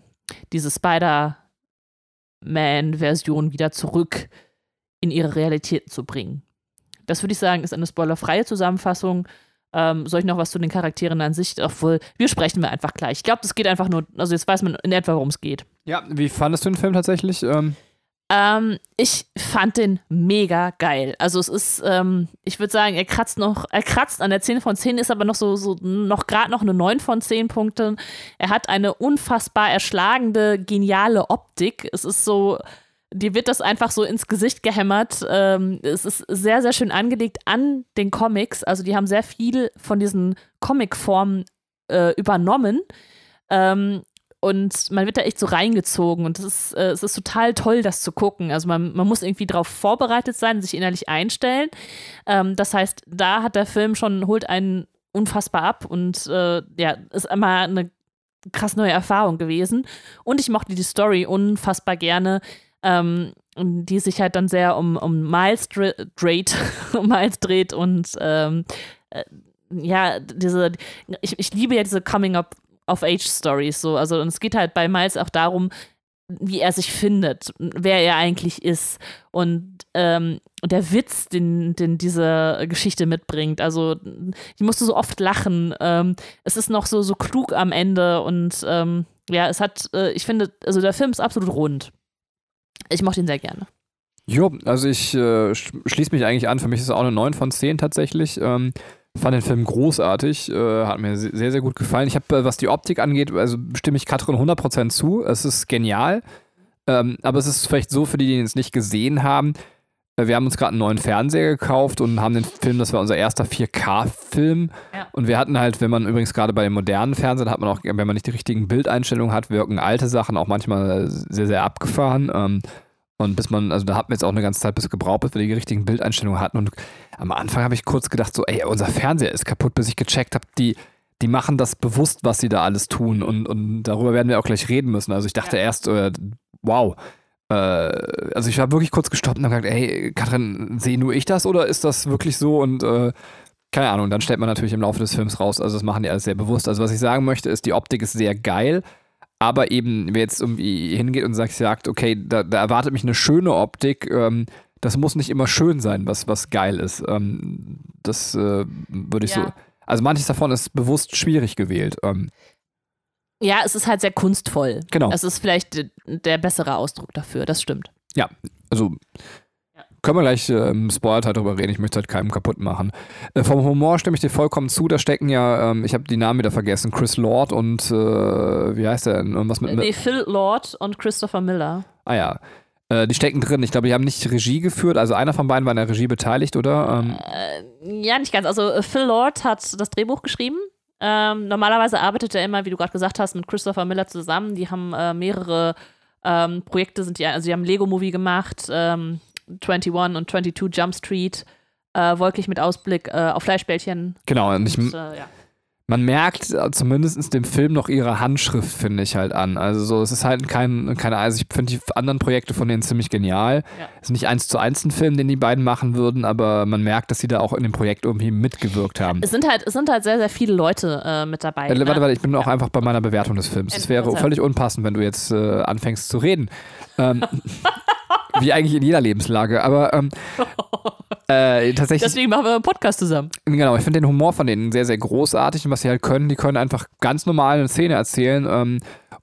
diese Spider-Man-Version wieder zurück in ihre Realität zu bringen. Das würde ich sagen, ist eine spoilerfreie Zusammenfassung. Ähm, soll ich noch was zu den Charakteren an sich? Obwohl, wir sprechen wir einfach gleich. Ich glaube, das geht einfach nur, also jetzt weiß man in etwa, worum es geht. Ja, wie fandest du den Film tatsächlich? Ähm ähm, ich fand den mega geil. Also es ist, ähm, ich würde sagen, er kratzt noch, er kratzt an der 10 von 10, ist aber noch so, so noch gerade noch eine 9 von 10 Punkten. Er hat eine unfassbar erschlagende, geniale Optik. Es ist so, dir wird das einfach so ins Gesicht gehämmert. Ähm, es ist sehr, sehr schön angelegt an den Comics. Also die haben sehr viel von diesen Comicformen äh, übernommen. Ähm, und man wird da echt so reingezogen und es ist, äh, es ist total toll, das zu gucken. Also man, man muss irgendwie darauf vorbereitet sein, sich innerlich einstellen. Ähm, das heißt, da hat der Film schon, holt einen unfassbar ab und äh, ja, ist immer eine krass neue Erfahrung gewesen. Und ich mochte die Story unfassbar gerne ähm, die sich halt dann sehr um, um Miles dreht, um Miles dreht und ähm, äh, ja, diese, ich, ich liebe ja diese Coming-of-Age-Stories so. Also, und es geht halt bei Miles auch darum, wie er sich findet, wer er eigentlich ist und ähm, der Witz, den, den diese Geschichte mitbringt. Also ich musste so oft lachen. Ähm, es ist noch so, so klug am Ende und ähm, ja, es hat, äh, ich finde, also der Film ist absolut rund. Ich mochte ihn sehr gerne. Jo, also ich äh, schließe mich eigentlich an. Für mich ist es auch eine 9 von 10 tatsächlich. Ähm, fand den Film großartig, äh, hat mir sehr, sehr gut gefallen. Ich habe, äh, was die Optik angeht, also stimme ich Katrin 100% zu. Es ist genial. Ähm, aber es ist vielleicht so für die, die es nicht gesehen haben. Äh, wir haben uns gerade einen neuen Fernseher gekauft und haben den Film, das war unser erster 4K-Film. Ja. Und wir hatten halt, wenn man übrigens gerade bei den modernen Fernsehern hat man auch, wenn man nicht die richtigen Bildeinstellungen hat, wirken alte Sachen auch manchmal sehr, sehr abgefahren. Ähm, und bis man, also da hat man jetzt auch eine ganze Zeit bis gebraucht, bis wir die richtigen Bildeinstellungen hatten. Und am Anfang habe ich kurz gedacht, so, ey, unser Fernseher ist kaputt, bis ich gecheckt habe, die, die machen das bewusst, was sie da alles tun. Und, und darüber werden wir auch gleich reden müssen. Also ich dachte ja. erst, äh, wow, äh, also ich war wirklich kurz gestoppt und habe gesagt, ey, Katrin, sehe nur ich das oder ist das wirklich so? Und äh, keine Ahnung, dann stellt man natürlich im Laufe des Films raus, also das machen die alles sehr bewusst. Also was ich sagen möchte, ist, die Optik ist sehr geil, aber eben, wer jetzt irgendwie hingeht und sagt, sagt okay, da, da erwartet mich eine schöne Optik, ähm, das muss nicht immer schön sein, was, was geil ist. Ähm, das äh, würde ich ja. so. Also manches davon ist bewusst schwierig gewählt. Ähm, ja, es ist halt sehr kunstvoll. Genau. Es ist vielleicht der bessere Ausdruck dafür, das stimmt. Ja, also. Können wir gleich äh, im Spoiler darüber reden, ich möchte halt keinem kaputt machen. Äh, vom Humor stimme ich dir vollkommen zu, da stecken ja, ähm, ich habe die Namen wieder vergessen, Chris Lord und äh, wie heißt der denn? Irgendwas mit, mit nee, Phil Lord und Christopher Miller. Ah ja. Äh, die stecken drin. Ich glaube, die haben nicht Regie geführt. Also einer von beiden war in der Regie beteiligt, oder? Ähm, äh, ja, nicht ganz. Also Phil Lord hat das Drehbuch geschrieben ähm, normalerweise arbeitet er immer, wie du gerade gesagt hast, mit Christopher Miller zusammen. Die haben äh, mehrere ähm, Projekte, sind die, also die haben Lego-Movie gemacht, ähm, 21 und 22 Jump Street, äh, Wolkig mit Ausblick äh, auf Fleischbällchen. Genau, und, ich, und äh, ja man merkt zumindest dem Film noch ihre Handschrift, finde ich halt an. Also so, es ist halt kein, keine, also ich finde die anderen Projekte von denen ziemlich genial. Ja. Es ist nicht eins zu eins ein Film, den die beiden machen würden, aber man merkt, dass sie da auch in dem Projekt irgendwie mitgewirkt haben. Es sind halt, es sind halt sehr, sehr viele Leute äh, mit dabei. Äh, ne? Warte, warte, ich bin ja. auch einfach bei meiner Bewertung des Films. Es wäre völlig unpassend, wenn du jetzt äh, anfängst zu reden. Ähm, wie eigentlich in jeder Lebenslage. Aber ähm, Äh, tatsächlich. Deswegen machen wir einen Podcast zusammen. Genau, ich finde den Humor von denen sehr, sehr großartig und was sie halt können, die können einfach ganz normal eine Szene erzählen ähm,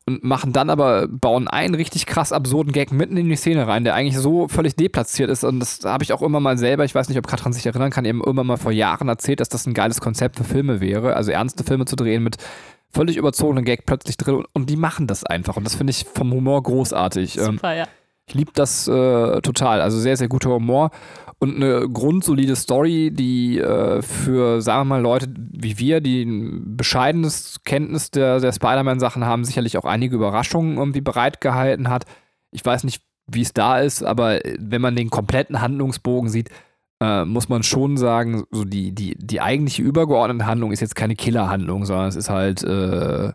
und machen dann aber, bauen einen richtig krass absurden Gag mitten in die Szene rein, der eigentlich so völlig deplatziert ist und das habe ich auch immer mal selber, ich weiß nicht, ob Katrin sich erinnern kann, eben immer mal vor Jahren erzählt, dass das ein geiles Konzept für Filme wäre, also ernste Filme zu drehen mit völlig überzogenen Gag plötzlich drin und die machen das einfach und das finde ich vom Humor großartig. Ähm, Super, ja. Ich liebe das äh, total. Also sehr, sehr guter Humor und eine grundsolide Story, die äh, für, sagen wir mal, Leute wie wir, die ein bescheidenes Kenntnis der, der Spider-Man-Sachen haben, sicherlich auch einige Überraschungen irgendwie bereitgehalten hat. Ich weiß nicht, wie es da ist, aber wenn man den kompletten Handlungsbogen sieht, äh, muss man schon sagen, so die, die, die eigentliche übergeordnete Handlung ist jetzt keine Killerhandlung, sondern es ist halt äh,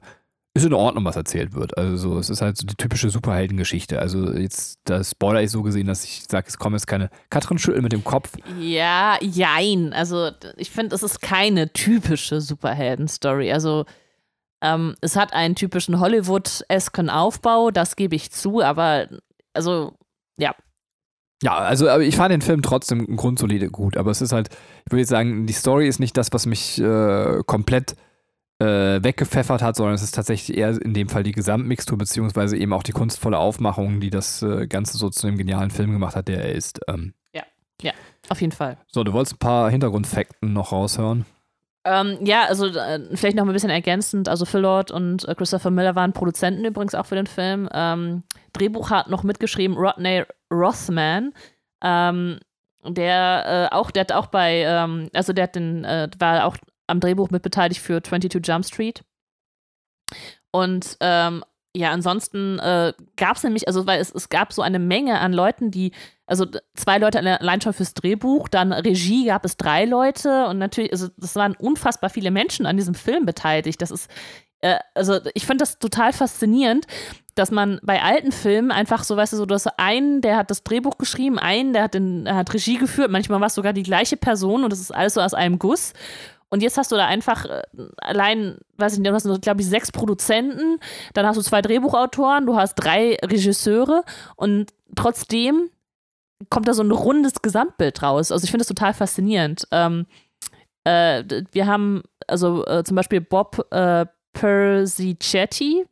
ist in Ordnung, was erzählt wird. Also so, es ist halt so die typische Superheldengeschichte. Also jetzt, das Spoiler ich so gesehen, dass ich sage, es kommt jetzt keine Katrin Schüttel mit dem Kopf. Ja, jein. Also ich finde, es ist keine typische Superhelden-Story. Also ähm, es hat einen typischen Hollywood-esken Aufbau, das gebe ich zu, aber also ja. Ja, also ich fand den Film trotzdem grundsolide gut, aber es ist halt, ich würde jetzt sagen, die Story ist nicht das, was mich äh, komplett äh, weggepfeffert hat, sondern es ist tatsächlich eher in dem Fall die Gesamtmixtur, beziehungsweise eben auch die kunstvolle Aufmachung, die das äh, Ganze so zu einem genialen Film gemacht hat, der er ist. Ähm. Ja, ja, auf jeden Fall. So, du wolltest ein paar Hintergrundfakten noch raushören. Ähm, ja, also äh, vielleicht noch ein bisschen ergänzend. Also Phil Lord und äh, Christopher Miller waren Produzenten übrigens auch für den Film. Ähm, Drehbuch hat noch mitgeschrieben Rodney Rothman. Ähm, der äh, auch, der hat auch bei, ähm, also der hat den, äh, war auch am Drehbuch mitbeteiligt für 22 Jump Street. Und ähm, ja, ansonsten äh, gab es nämlich, also weil es, es gab so eine Menge an Leuten, die, also zwei Leute allein schon fürs Drehbuch, dann Regie gab es drei Leute und natürlich, also das waren unfassbar viele Menschen an diesem Film beteiligt. Das ist, äh, also ich finde das total faszinierend, dass man bei alten Filmen einfach so, weißt du, so, du hast einen, der hat das Drehbuch geschrieben, einen, der hat, den, hat Regie geführt, manchmal war es sogar die gleiche Person und das ist alles so aus einem Guss. Und jetzt hast du da einfach äh, allein, weiß ich nicht, du hast, glaube ich, sechs Produzenten, dann hast du zwei Drehbuchautoren, du hast drei Regisseure und trotzdem kommt da so ein rundes Gesamtbild raus. Also ich finde das total faszinierend. Ähm, äh, wir haben also äh, zum Beispiel Bob äh, Persichetti,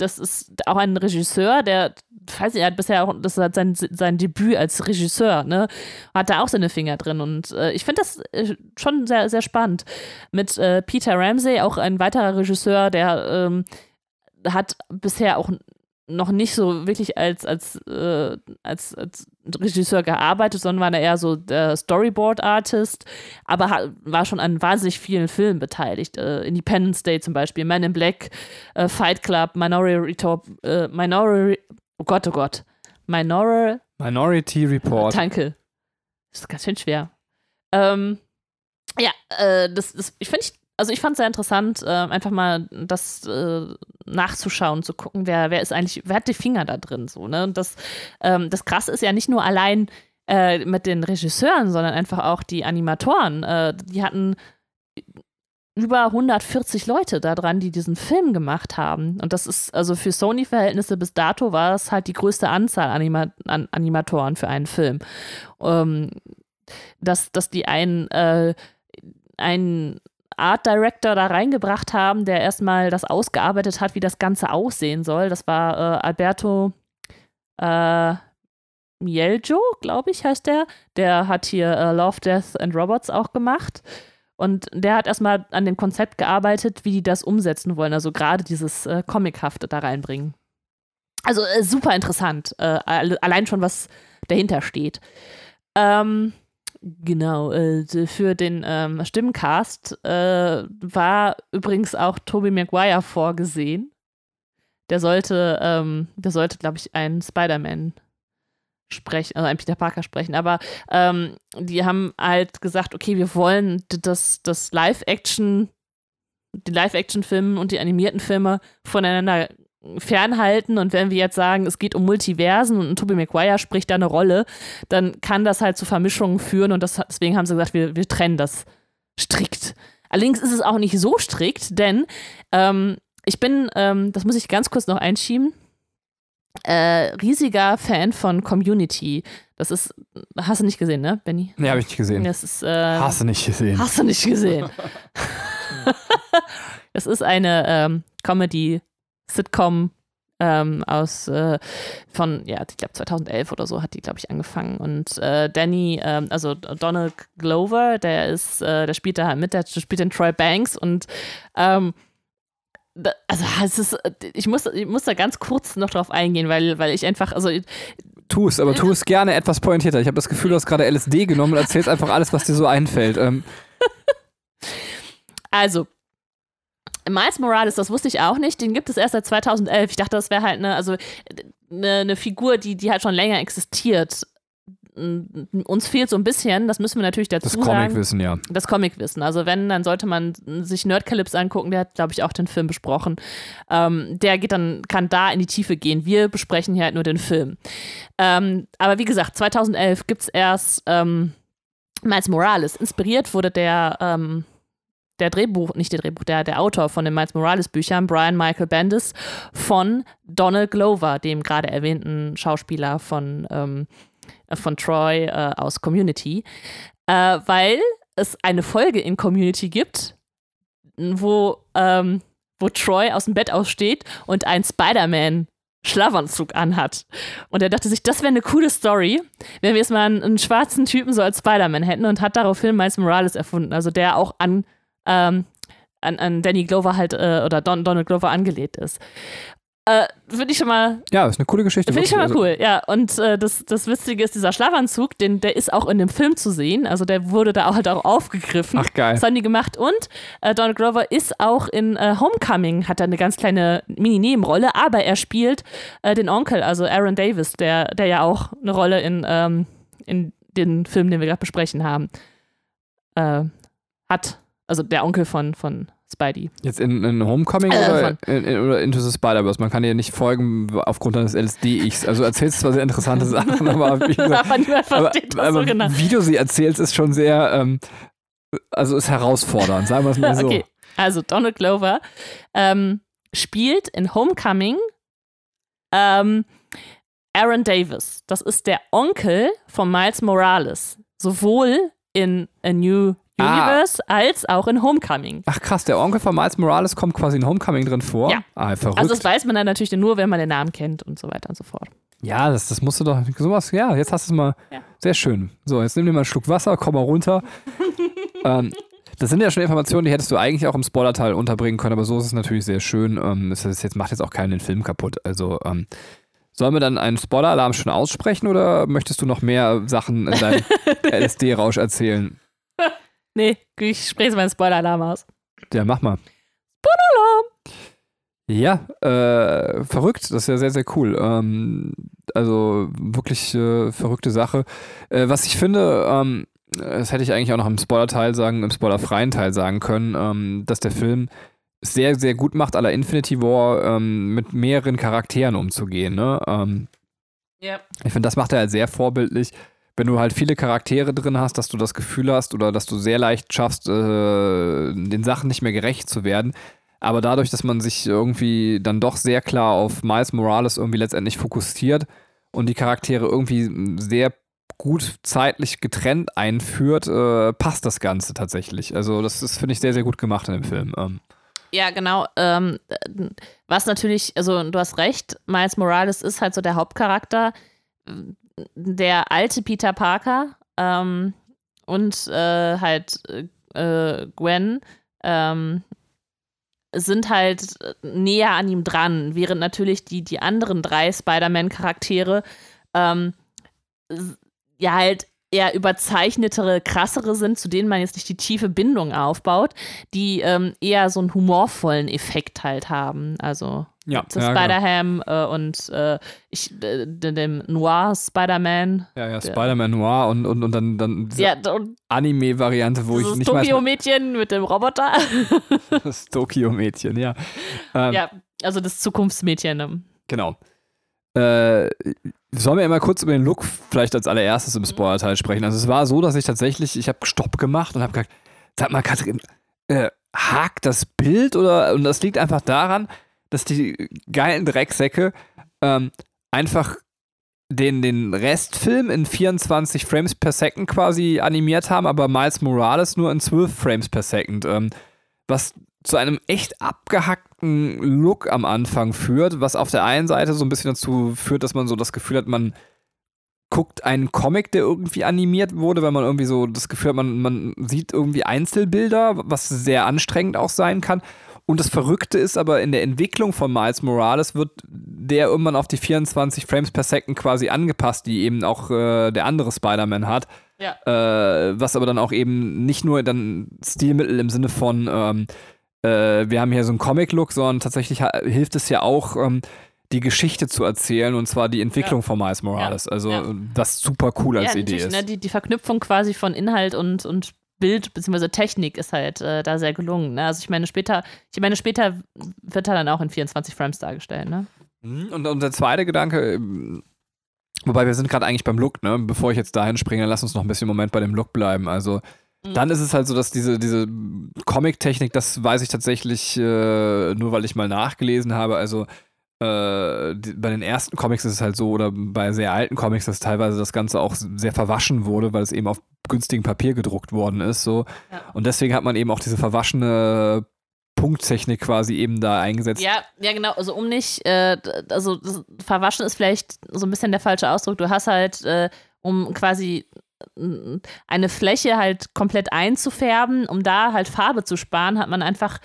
das ist auch ein Regisseur, der, weiß ich, er hat bisher auch, das hat sein, sein Debüt als Regisseur, ne, hat da auch seine Finger drin und äh, ich finde das äh, schon sehr, sehr spannend. Mit äh, Peter Ramsey, auch ein weiterer Regisseur, der ähm, hat bisher auch noch nicht so wirklich als, als, äh, als, als Regisseur gearbeitet, sondern war er eher so der Storyboard-Artist, aber war schon an wahnsinnig vielen Filmen beteiligt. Äh, Independence Day zum Beispiel, Man in Black, äh, Fight Club, Minority Report, äh, Minority, oh Gott, oh Gott, Minor Minority Report. Danke. Das ist ganz schön schwer. Ähm, ja, äh, das, das ich finde also ich fand es sehr interessant, äh, einfach mal das äh, nachzuschauen, zu gucken, wer, wer ist eigentlich, wer hat die Finger da drin so, ne? Und das, ähm, das Krasse ist ja nicht nur allein äh, mit den Regisseuren, sondern einfach auch die Animatoren. Äh, die hatten über 140 Leute da dran, die diesen Film gemacht haben. Und das ist, also für Sony-Verhältnisse bis dato war es halt die größte Anzahl Anima an Animatoren für einen Film. Ähm, dass, dass die einen, äh, einen Art Director da reingebracht haben, der erstmal das ausgearbeitet hat, wie das Ganze aussehen soll. Das war äh, Alberto äh, Mieljo, glaube ich, heißt der. Der hat hier äh, Love, Death and Robots auch gemacht. Und der hat erstmal an dem Konzept gearbeitet, wie die das umsetzen wollen. Also gerade dieses äh, Comichafte da reinbringen. Also äh, super interessant. Äh, allein schon, was dahinter steht. Ähm, Genau, äh, für den ähm, Stimmencast äh, war übrigens auch Tobey Maguire vorgesehen. Der sollte, ähm, der sollte, glaube ich, einen Spider-Man sprechen, also einen Peter Parker sprechen. Aber ähm, die haben halt gesagt, okay, wir wollen das, das Live-Action, die Live-Action-Filme und die animierten Filme voneinander fernhalten und wenn wir jetzt sagen, es geht um Multiversen und Tobey Maguire spricht da eine Rolle, dann kann das halt zu Vermischungen führen und das, deswegen haben sie gesagt, wir, wir trennen das strikt. Allerdings ist es auch nicht so strikt, denn ähm, ich bin, ähm, das muss ich ganz kurz noch einschieben, äh, riesiger Fan von Community. Das ist, hast du nicht gesehen, ne, Benny? Nee, habe ich nicht gesehen. Das ist, äh, Hast du nicht gesehen. Hast du nicht gesehen. das ist eine ähm, Comedy-Sitcom ähm, aus äh, von, ja, ich glaube 2011 oder so hat die, glaube ich, angefangen. Und äh, Danny, ähm, also Donald Glover, der ist, äh, der spielt da halt mit, der spielt den Troy Banks und ähm, da, also es ist, ich muss, ich muss da ganz kurz noch drauf eingehen, weil, weil ich einfach, also Tu es, aber tu es gerne etwas pointierter. Ich habe das Gefühl, du hast gerade LSD genommen und erzählst einfach alles, was dir so einfällt. Ähm. Also, Miles Morales, das wusste ich auch nicht, den gibt es erst seit 2011. Ich dachte, das wäre halt eine, also eine, eine Figur, die, die halt schon länger existiert. Uns fehlt so ein bisschen, das müssen wir natürlich dazu Das sagen. Comicwissen, ja. Das Comicwissen. Also wenn, dann sollte man sich Nerdcalypse angucken, der hat, glaube ich, auch den Film besprochen. Ähm, der geht dann, kann da in die Tiefe gehen. Wir besprechen hier halt nur den Film. Ähm, aber wie gesagt, 2011 gibt es erst ähm, Miles Morales. Inspiriert wurde der ähm, der Drehbuch, nicht der Drehbuch, der, der Autor von den Miles Morales Büchern, Brian Michael Bendis, von Donald Glover, dem gerade erwähnten Schauspieler von, ähm, von Troy äh, aus Community, äh, weil es eine Folge in Community gibt, wo, ähm, wo Troy aus dem Bett aussteht und ein Spider-Man Schlafanzug anhat. Und er dachte sich, das wäre eine coole Story, wenn wir jetzt mal einen, einen schwarzen Typen so als Spider-Man hätten und hat daraufhin Miles Morales erfunden, also der auch an ähm, an, an Danny Glover halt äh, oder Don, Donald Glover angelehnt ist. Äh, Finde ich schon mal. Ja, ist eine coole Geschichte. Finde ich schon mal Also, cool, ja. Und äh, das, das Witzige ist, dieser Schlafanzug, den, der ist auch in dem Film zu sehen. Also der wurde da auch halt auch aufgegriffen. Ach, geil. Das haben die gemacht. Und äh, Donald Glover ist auch in äh, Homecoming, hat er eine ganz kleine Mini-Nebenrolle, aber er spielt äh, den Onkel, also Aaron Davis, der, der ja auch eine Rolle in, ähm, in den Film, den wir gerade besprechen haben, äh, hat. Also der Onkel von, von Spidey. Jetzt in, in Homecoming Äh, oder, in, in, oder Into the Spider-Verse? Man kann dir nicht folgen aufgrund deines LSD-Ichs. Also erzählst zwar sehr interessante Sachen, aber wie gesagt, aber aber so genau. wie du sie erzählst, ist schon sehr, ähm, also ist herausfordernd, sagen wir es mal so. Okay, also Donald Glover ähm, spielt in Homecoming ähm, Aaron Davis. Das ist der Onkel von Miles Morales. Sowohl in A New Ah. Universe als auch in Homecoming. Ach krass, der Onkel von Miles Morales kommt quasi in Homecoming drin vor. Ja. Ah, verrückt. Also das weiß man dann natürlich nur, wenn man den Namen kennt und so weiter und so fort. ja, das, das musst du doch, sowas, ja, jetzt hast du es mal, Ja. sehr schön. So, jetzt nimm dir mal einen Schluck Wasser, komm mal runter. ähm, das sind ja schon Informationen, die hättest du eigentlich auch im Spoilerteil unterbringen können, aber so ist es natürlich sehr schön. Ähm, es jetzt, macht jetzt auch keinen den Film kaputt. Also, ähm, sollen wir dann einen Spoiler-Alarm schon aussprechen oder möchtest du noch mehr Sachen in deinem LSD-Rausch erzählen? Nee, ich spreche meinen Spoiler-Alarm aus. Ja, mach mal. Spoiler-Alarm! Ja, äh, verrückt, das ist ja sehr, sehr cool. Ähm, also wirklich äh, verrückte Sache. Äh, was ich finde, ähm, das hätte ich eigentlich auch noch im Spoiler-Teil sagen, im spoilerfreien Teil sagen können, ähm, dass der Film sehr, sehr gut macht, aller Infinity War ähm, mit mehreren Charakteren umzugehen. Ne? Ähm, Ja. ich finde, das macht er halt sehr vorbildlich. Wenn du halt viele Charaktere drin hast, dass du das Gefühl hast oder dass du sehr leicht schaffst, äh, den Sachen nicht mehr gerecht zu werden. Aber dadurch, dass man sich irgendwie dann doch sehr klar auf Miles Morales irgendwie letztendlich fokussiert und die Charaktere irgendwie sehr gut zeitlich getrennt einführt, äh, passt das Ganze tatsächlich. Also das ist, finde ich, sehr, sehr gut gemacht in dem Film. Ähm, Ja, genau. Ähm, was natürlich, also du hast recht, Miles Morales ist halt so der Hauptcharakter. Der alte Peter Parker ähm, und äh, halt äh, Gwen ähm, sind halt näher an ihm dran, während natürlich die, die anderen drei Spider-Man-Charaktere ähm, ja halt eher überzeichnetere, krassere sind, zu denen man jetzt nicht die tiefe Bindung aufbaut, die ähm, eher so einen humorvollen Effekt halt haben. Also ja, zu ja, genau. Spider-Ham äh, und äh, ich, äh, dem Noir Spider-Man. ja, ja, Spider-Man Noir und, und, und dann, dann diese Ja, Anime-Variante, wo ich nicht Tokio-Mädchen mit dem Roboter. das Tokio-Mädchen, ja. Ähm, ja, also das Zukunftsmädchen. ne? Genau. Äh, sollen wir mal kurz über den Look vielleicht als allererstes Mhm. im Spoiler-Teil sprechen? Also es war so, dass ich tatsächlich, ich habe Stopp gemacht und habe gesagt, sag mal Katrin, äh, hakt das Bild oder, und das liegt einfach daran, dass die geilen Drecksäcke ähm, einfach den, den Restfilm in 24 Frames per Second quasi animiert haben, aber Miles Morales nur in 12 Frames per Second. Ähm, was zu einem echt abgehackten Look am Anfang führt, was auf der einen Seite so ein bisschen dazu führt, dass man so das Gefühl hat, man guckt einen Comic, der irgendwie animiert wurde, weil man irgendwie so das Gefühl hat, man, man sieht irgendwie Einzelbilder, was sehr anstrengend auch sein kann. Und das Verrückte ist aber, in der Entwicklung von Miles Morales wird der irgendwann auf die 24 Frames per Second quasi angepasst, die eben auch äh, der andere Spider-Man hat. Ja. Äh, was aber dann auch eben nicht nur dann Stilmittel im Sinne von, ähm, äh, wir haben hier so einen Comic-Look, sondern tatsächlich hilft es ja auch, ähm, die Geschichte zu erzählen und zwar die Entwicklung ja. von Miles Morales. Ja. Also, was super cool als Idee ist. Ne, die, die Verknüpfung quasi von Inhalt und, und Bild bzw. Technik ist halt äh, da sehr gelungen. Ne? Also ich meine, später, ich meine, später wird er dann auch in 24 Frames dargestellt, ne? Mhm, und, und der zweite Gedanke, ähm, wobei wir sind gerade eigentlich beim Look, ne? Bevor ich jetzt dahin springe, lass uns noch ein bisschen Moment bei dem Look bleiben. Also mhm. dann ist es halt so, dass diese, diese Comic-Technik, das weiß ich tatsächlich äh, nur, weil ich mal nachgelesen habe. Also bei den ersten Comics ist es halt so, oder bei sehr alten Comics, dass teilweise das Ganze auch sehr verwaschen wurde, weil es eben auf günstigem Papier gedruckt worden ist. So. Ja. Und deswegen hat man eben auch diese verwaschene Punkttechnik quasi eben da eingesetzt. Ja, ja, genau. Also um nicht, äh, also verwaschen ist vielleicht so ein bisschen der falsche Ausdruck. Du hast halt, äh, um quasi äh, eine Fläche halt komplett einzufärben, um da halt Farbe zu sparen, hat man einfach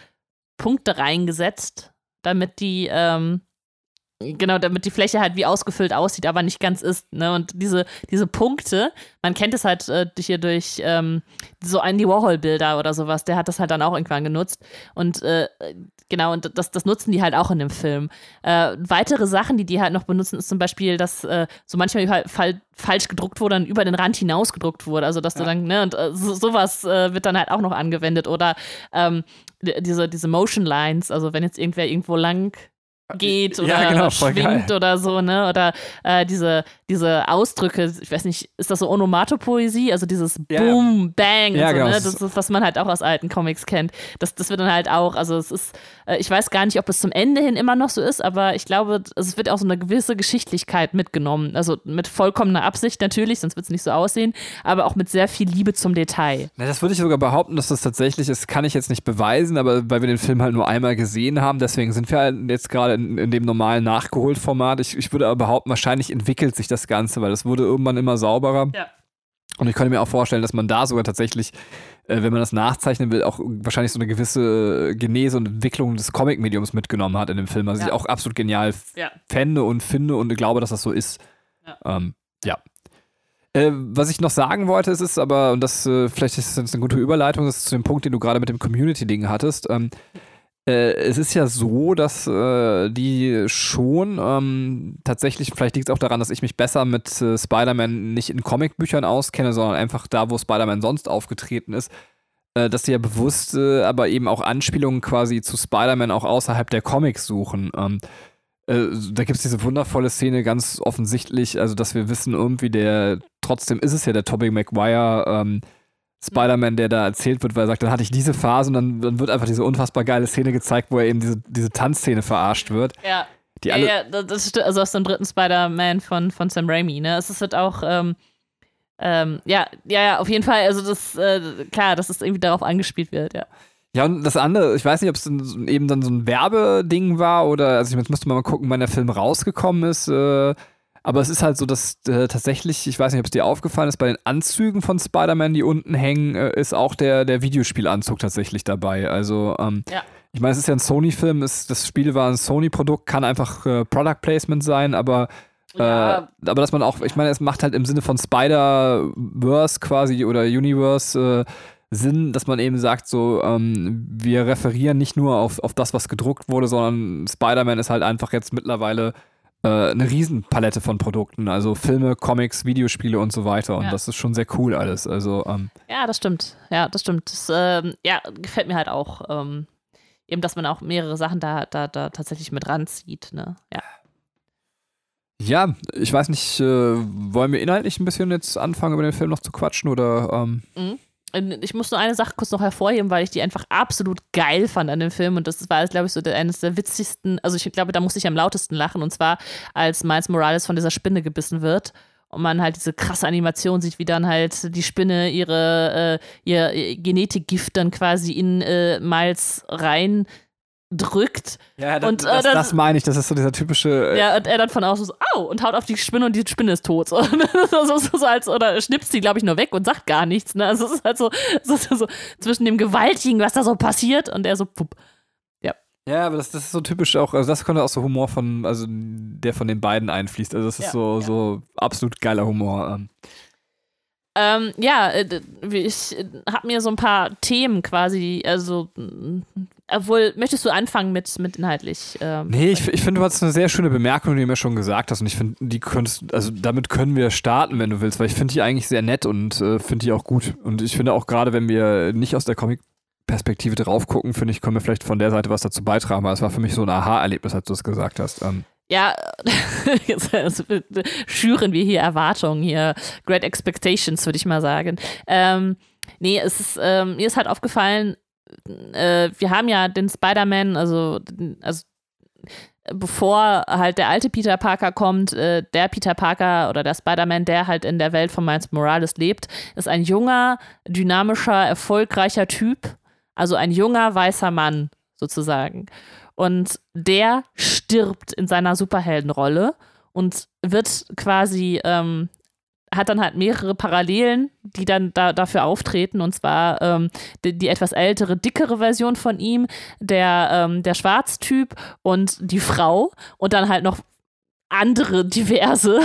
Punkte reingesetzt, damit die, ähm, Genau, damit die Fläche halt wie ausgefüllt aussieht, aber nicht ganz ist. Ne? Und diese, diese Punkte, man kennt es halt äh, hier durch ähm, so Andy Warhol-Bilder oder sowas, der hat das halt dann auch irgendwann genutzt. Und äh, genau, und das, das nutzen die halt auch in dem Film. Äh, weitere Sachen, die die halt noch benutzen, ist zum Beispiel, dass äh, so manchmal halt fall, falsch gedruckt wurde und über den Rand hinaus gedruckt wurde. Also, dass ja. du dann, ne, und äh, so, sowas äh, wird dann halt auch noch angewendet. Oder ähm, diese, diese Motion Lines, also wenn jetzt irgendwer irgendwo lang geht oder ja, genau, schwingt geil. oder so, ne? Oder äh, diese, diese Ausdrücke, ich weiß nicht, ist das so Onomatopoesie? Also dieses ja. Boom, Bang, ja, so, genau. ne? Das ist, was man halt auch aus alten Comics kennt. Das, das wird dann halt auch, also es ist, äh, ich weiß gar nicht, ob es zum Ende hin immer noch so ist, aber ich glaube, es wird auch so eine gewisse Geschichtlichkeit mitgenommen. Also mit vollkommener Absicht natürlich, sonst wird es nicht so aussehen, aber auch mit sehr viel Liebe zum Detail. Na, das würde ich sogar behaupten, dass das tatsächlich ist, kann ich jetzt nicht beweisen, aber weil wir den Film halt nur einmal gesehen haben, deswegen sind wir halt jetzt gerade in, in dem normalen Nachgeholt-Format. Ich, ich würde aber behaupten, wahrscheinlich entwickelt sich das Ganze, weil es wurde irgendwann immer sauberer. Ja. Und ich könnte mir auch vorstellen, dass man da sogar tatsächlich, äh, wenn man das nachzeichnen will, auch wahrscheinlich so eine gewisse Genese und Entwicklung des Comic-Mediums mitgenommen hat in dem Film, was ja. ich auch absolut genial ja. fände und finde und glaube, dass das so ist. Ja. Ähm, ja. Äh, was ich noch sagen wollte, ist es aber, und das äh, vielleicht ist das eine gute Überleitung, das ist zu dem Punkt, den du gerade mit dem Community-Ding hattest. Ähm, äh, es ist ja so, dass äh, die schon ähm, tatsächlich, vielleicht liegt es auch daran, dass ich mich besser mit äh, Spider-Man nicht in Comicbüchern auskenne, sondern einfach da, wo Spider-Man sonst aufgetreten ist, äh, dass sie ja bewusst äh, aber eben auch Anspielungen quasi zu Spider-Man auch außerhalb der Comics suchen. Ähm, äh, da gibt es diese wundervolle Szene ganz offensichtlich, also dass wir wissen, irgendwie der, trotzdem ist es ja der Tobey Maguire, ähm, Spider-Man, der da erzählt wird, weil er sagt, dann hatte ich diese Phase und dann, dann wird einfach diese unfassbar geile Szene gezeigt, wo er eben diese, diese Tanzszene verarscht wird. Ja. Die alle ja, ja, das ist also aus dem dritten Spider-Man von, von Sam Raimi, ne? Es ist halt auch, ähm, ähm, ja, ja, ja, auf jeden Fall, also das, äh, klar, dass es irgendwie darauf angespielt wird, ja. Ja, und das andere, ich weiß nicht, ob es eben dann so ein Werbeding war oder, also jetzt müsste man mal gucken, wann der Film rausgekommen ist. Äh, aber es ist halt so, dass äh, tatsächlich, ich weiß nicht, ob es dir aufgefallen ist, bei den Anzügen von Spider-Man, die unten hängen, äh, ist auch der, der Videospielanzug tatsächlich dabei. Also, ähm, ja. ich meine, es ist ja ein Sony-Film, das Spiel war ein Sony-Produkt, kann einfach äh, Product Placement sein, aber äh, ja. aber dass man auch, ich meine, es macht halt im Sinne von Spider-Verse quasi oder Universe äh, Sinn, dass man eben sagt, so, ähm, wir referieren nicht nur auf, auf das, was gedruckt wurde, sondern Spider-Man ist halt einfach jetzt mittlerweile äh, eine Riesenpalette von Produkten, also Filme, Comics, Videospiele und so weiter. Und ja. das ist schon sehr cool alles. Also, ähm, ja, das stimmt. Ja, das stimmt. Das ähm, ja, gefällt mir halt auch. Ähm, eben, dass man auch mehrere Sachen da, da, da tatsächlich mit ranzieht. Ne? Ja. Ja, ich weiß nicht, äh, wollen wir inhaltlich ein bisschen jetzt anfangen, über den Film noch zu quatschen oder? Ähm? Mhm. Ich muss nur eine Sache kurz noch hervorheben, weil ich die einfach absolut geil fand an dem Film. Und das war, glaube ich, so eines der witzigsten, also ich glaube, da musste ich am lautesten lachen. Und zwar, als Miles Morales von dieser Spinne gebissen wird und man halt diese krasse Animation sieht, wie dann halt die Spinne ihre äh, ihr Genetikgift dann quasi in äh, Miles rein drückt. Ja, das, und, äh, das, dann- das meine ich, das ist so dieser typische. Äh, Ja, und er dann von außen so, au, und haut auf die Spinne und die Spinne ist tot. So, so, so, so als, oder schnipst die, glaube ich, nur weg und sagt gar nichts. Ne? Also es ist halt so, so, so, zwischen dem Gewaltigen, was da so passiert, und er so, pup. Ja, aber das, das ist so typisch auch, also das könnte auch so Humor von, also der von den beiden einfließt. Also das ist Ja, so, ja. so absolut geiler Humor. ähm. Ähm, ja, äh, ich habe mir so ein paar Themen quasi, also, obwohl, möchtest du anfangen mit, mit inhaltlich? Ähm, Nee, ich, ich finde, du hast eine sehr schöne Bemerkung, die du mir schon gesagt hast. Und ich finde, die könntest, also damit können wir starten, wenn du willst, weil ich finde die eigentlich sehr nett und äh, finde die auch gut. Und ich finde auch gerade, wenn wir nicht aus der Comic-Perspektive drauf gucken, finde ich, können wir vielleicht von der Seite was dazu beitragen, weil es war für mich so ein Aha-Erlebnis, als du es gesagt hast. Ähm, Ja, jetzt schüren wir hier Erwartungen, hier Great Expectations, würde ich mal sagen. Ähm, nee, es ist, ähm, mir ist halt aufgefallen, äh, wir haben ja den Spider-Man, also, also bevor halt der alte Peter Parker kommt, äh, der Peter Parker oder der Spider-Man, der halt in der Welt von Miles Morales lebt, ist ein junger, dynamischer, erfolgreicher Typ, also ein junger weißer Mann sozusagen. Und der stirbt in seiner Superheldenrolle und wird quasi, ähm, hat dann halt mehrere Parallelen, die dann da, dafür auftreten. Und zwar ähm, die, die etwas ältere, dickere Version von ihm, der, ähm, der Schwarztyp und die Frau und dann halt noch andere diverse.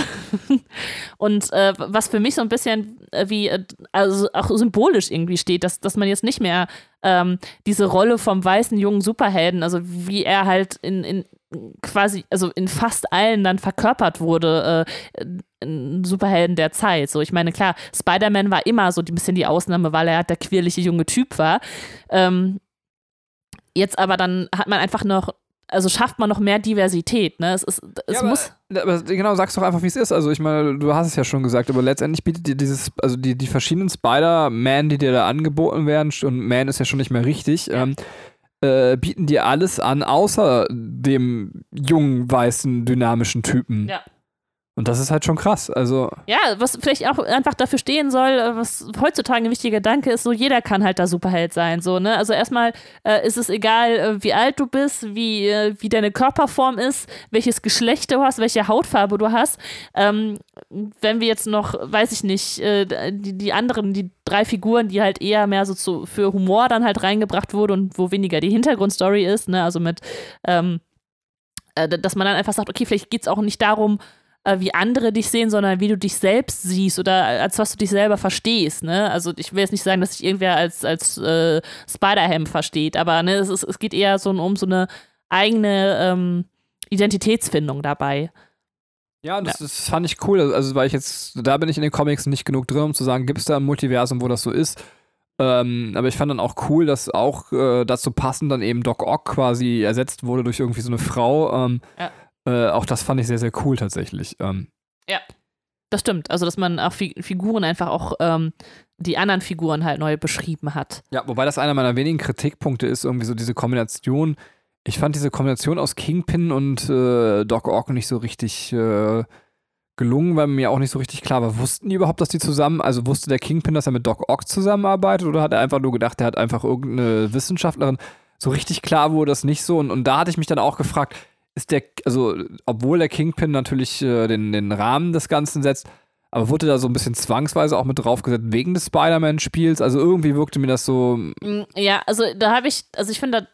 und äh, was für mich so ein bisschen äh, wie, äh, also auch symbolisch irgendwie steht, dass, dass man jetzt nicht mehr ähm, diese Rolle vom weißen jungen Superhelden, also wie er halt in, in quasi, also in fast allen dann verkörpert wurde, äh, Superhelden der Zeit. So, ich meine, klar, Spider-Man war immer so ein bisschen die Ausnahme, weil er halt der quirlige junge Typ war. Ähm, jetzt aber dann hat man einfach noch, also schafft man noch mehr Diversität, ne? Es, ist, es Ja, aber- muss. Aber genau, sag's doch einfach, wie es ist. Also ich meine, du hast es ja schon gesagt, aber letztendlich bietet dir dieses, also die, die verschiedenen Spider-Man, die dir da angeboten werden, und Man ist ja schon nicht mehr richtig, ähm, äh, bieten dir alles an, außer dem jungen, weißen, dynamischen Typen. Ja. Und das ist halt schon krass. Also, Ja, was vielleicht auch einfach dafür stehen soll, äh, was heutzutage ein wichtiger Gedanke ist, so jeder kann halt da Superheld sein, so, ne? Also erstmal äh, ist es egal, äh, wie alt du bist, wie, äh, wie deine Körperform ist, welches Geschlecht du hast, welche Hautfarbe du hast. Ähm, wenn wir jetzt noch, weiß ich nicht, äh, die, die anderen, die drei Figuren, die halt eher mehr so zu, für Humor dann halt reingebracht wurde und wo weniger die Hintergrundstory ist, ne? Also mit, ähm, äh, dass man dann einfach sagt, okay, vielleicht geht es auch nicht darum, äh, wie andere dich sehen, sondern wie du dich selbst siehst oder als was du dich selber verstehst. Ne? Also ich will jetzt nicht sagen, dass sich irgendwer als, als äh, Spider-Ham versteht, aber ne, es, ist, es geht eher so um so eine eigene ähm, Identitätsfindung dabei. ja, und das, das fand ich cool. Also, weil ich jetzt, da bin ich in den Comics nicht genug drin, um zu sagen, gibt es da ein Multiversum, wo das so ist. Ähm, aber ich fand dann auch cool, dass auch äh, dazu passend dann eben Doc Ock quasi ersetzt wurde durch irgendwie so eine Frau. Ähm, Ja. Äh, auch das fand ich sehr, sehr cool tatsächlich. Ähm, Das stimmt. Also, dass man auch Fi Figuren einfach auch ähm, die anderen Figuren halt neu beschrieben hat. ja, wobei das einer meiner wenigen Kritikpunkte ist, irgendwie so diese Kombination. Ich fand diese Kombination aus Kingpin und äh, Doc Ock nicht so richtig äh, gelungen, weil mir auch nicht so richtig klar war. Wussten die überhaupt, dass die zusammen, also wusste der Kingpin, dass er mit Doc Ock zusammenarbeitet oder hat er einfach nur gedacht, er hat einfach irgendeine Wissenschaftlerin? So richtig klar wurde das nicht so. Und, und da hatte ich mich dann auch gefragt, ist der, also obwohl der Kingpin natürlich äh, den, den Rahmen des Ganzen setzt, aber wurde da so ein bisschen zwangsweise auch mit draufgesetzt wegen des Spider-Man-Spiels? Also irgendwie wirkte mir das so, Mm, Ja, also da habe ich, also ich finde,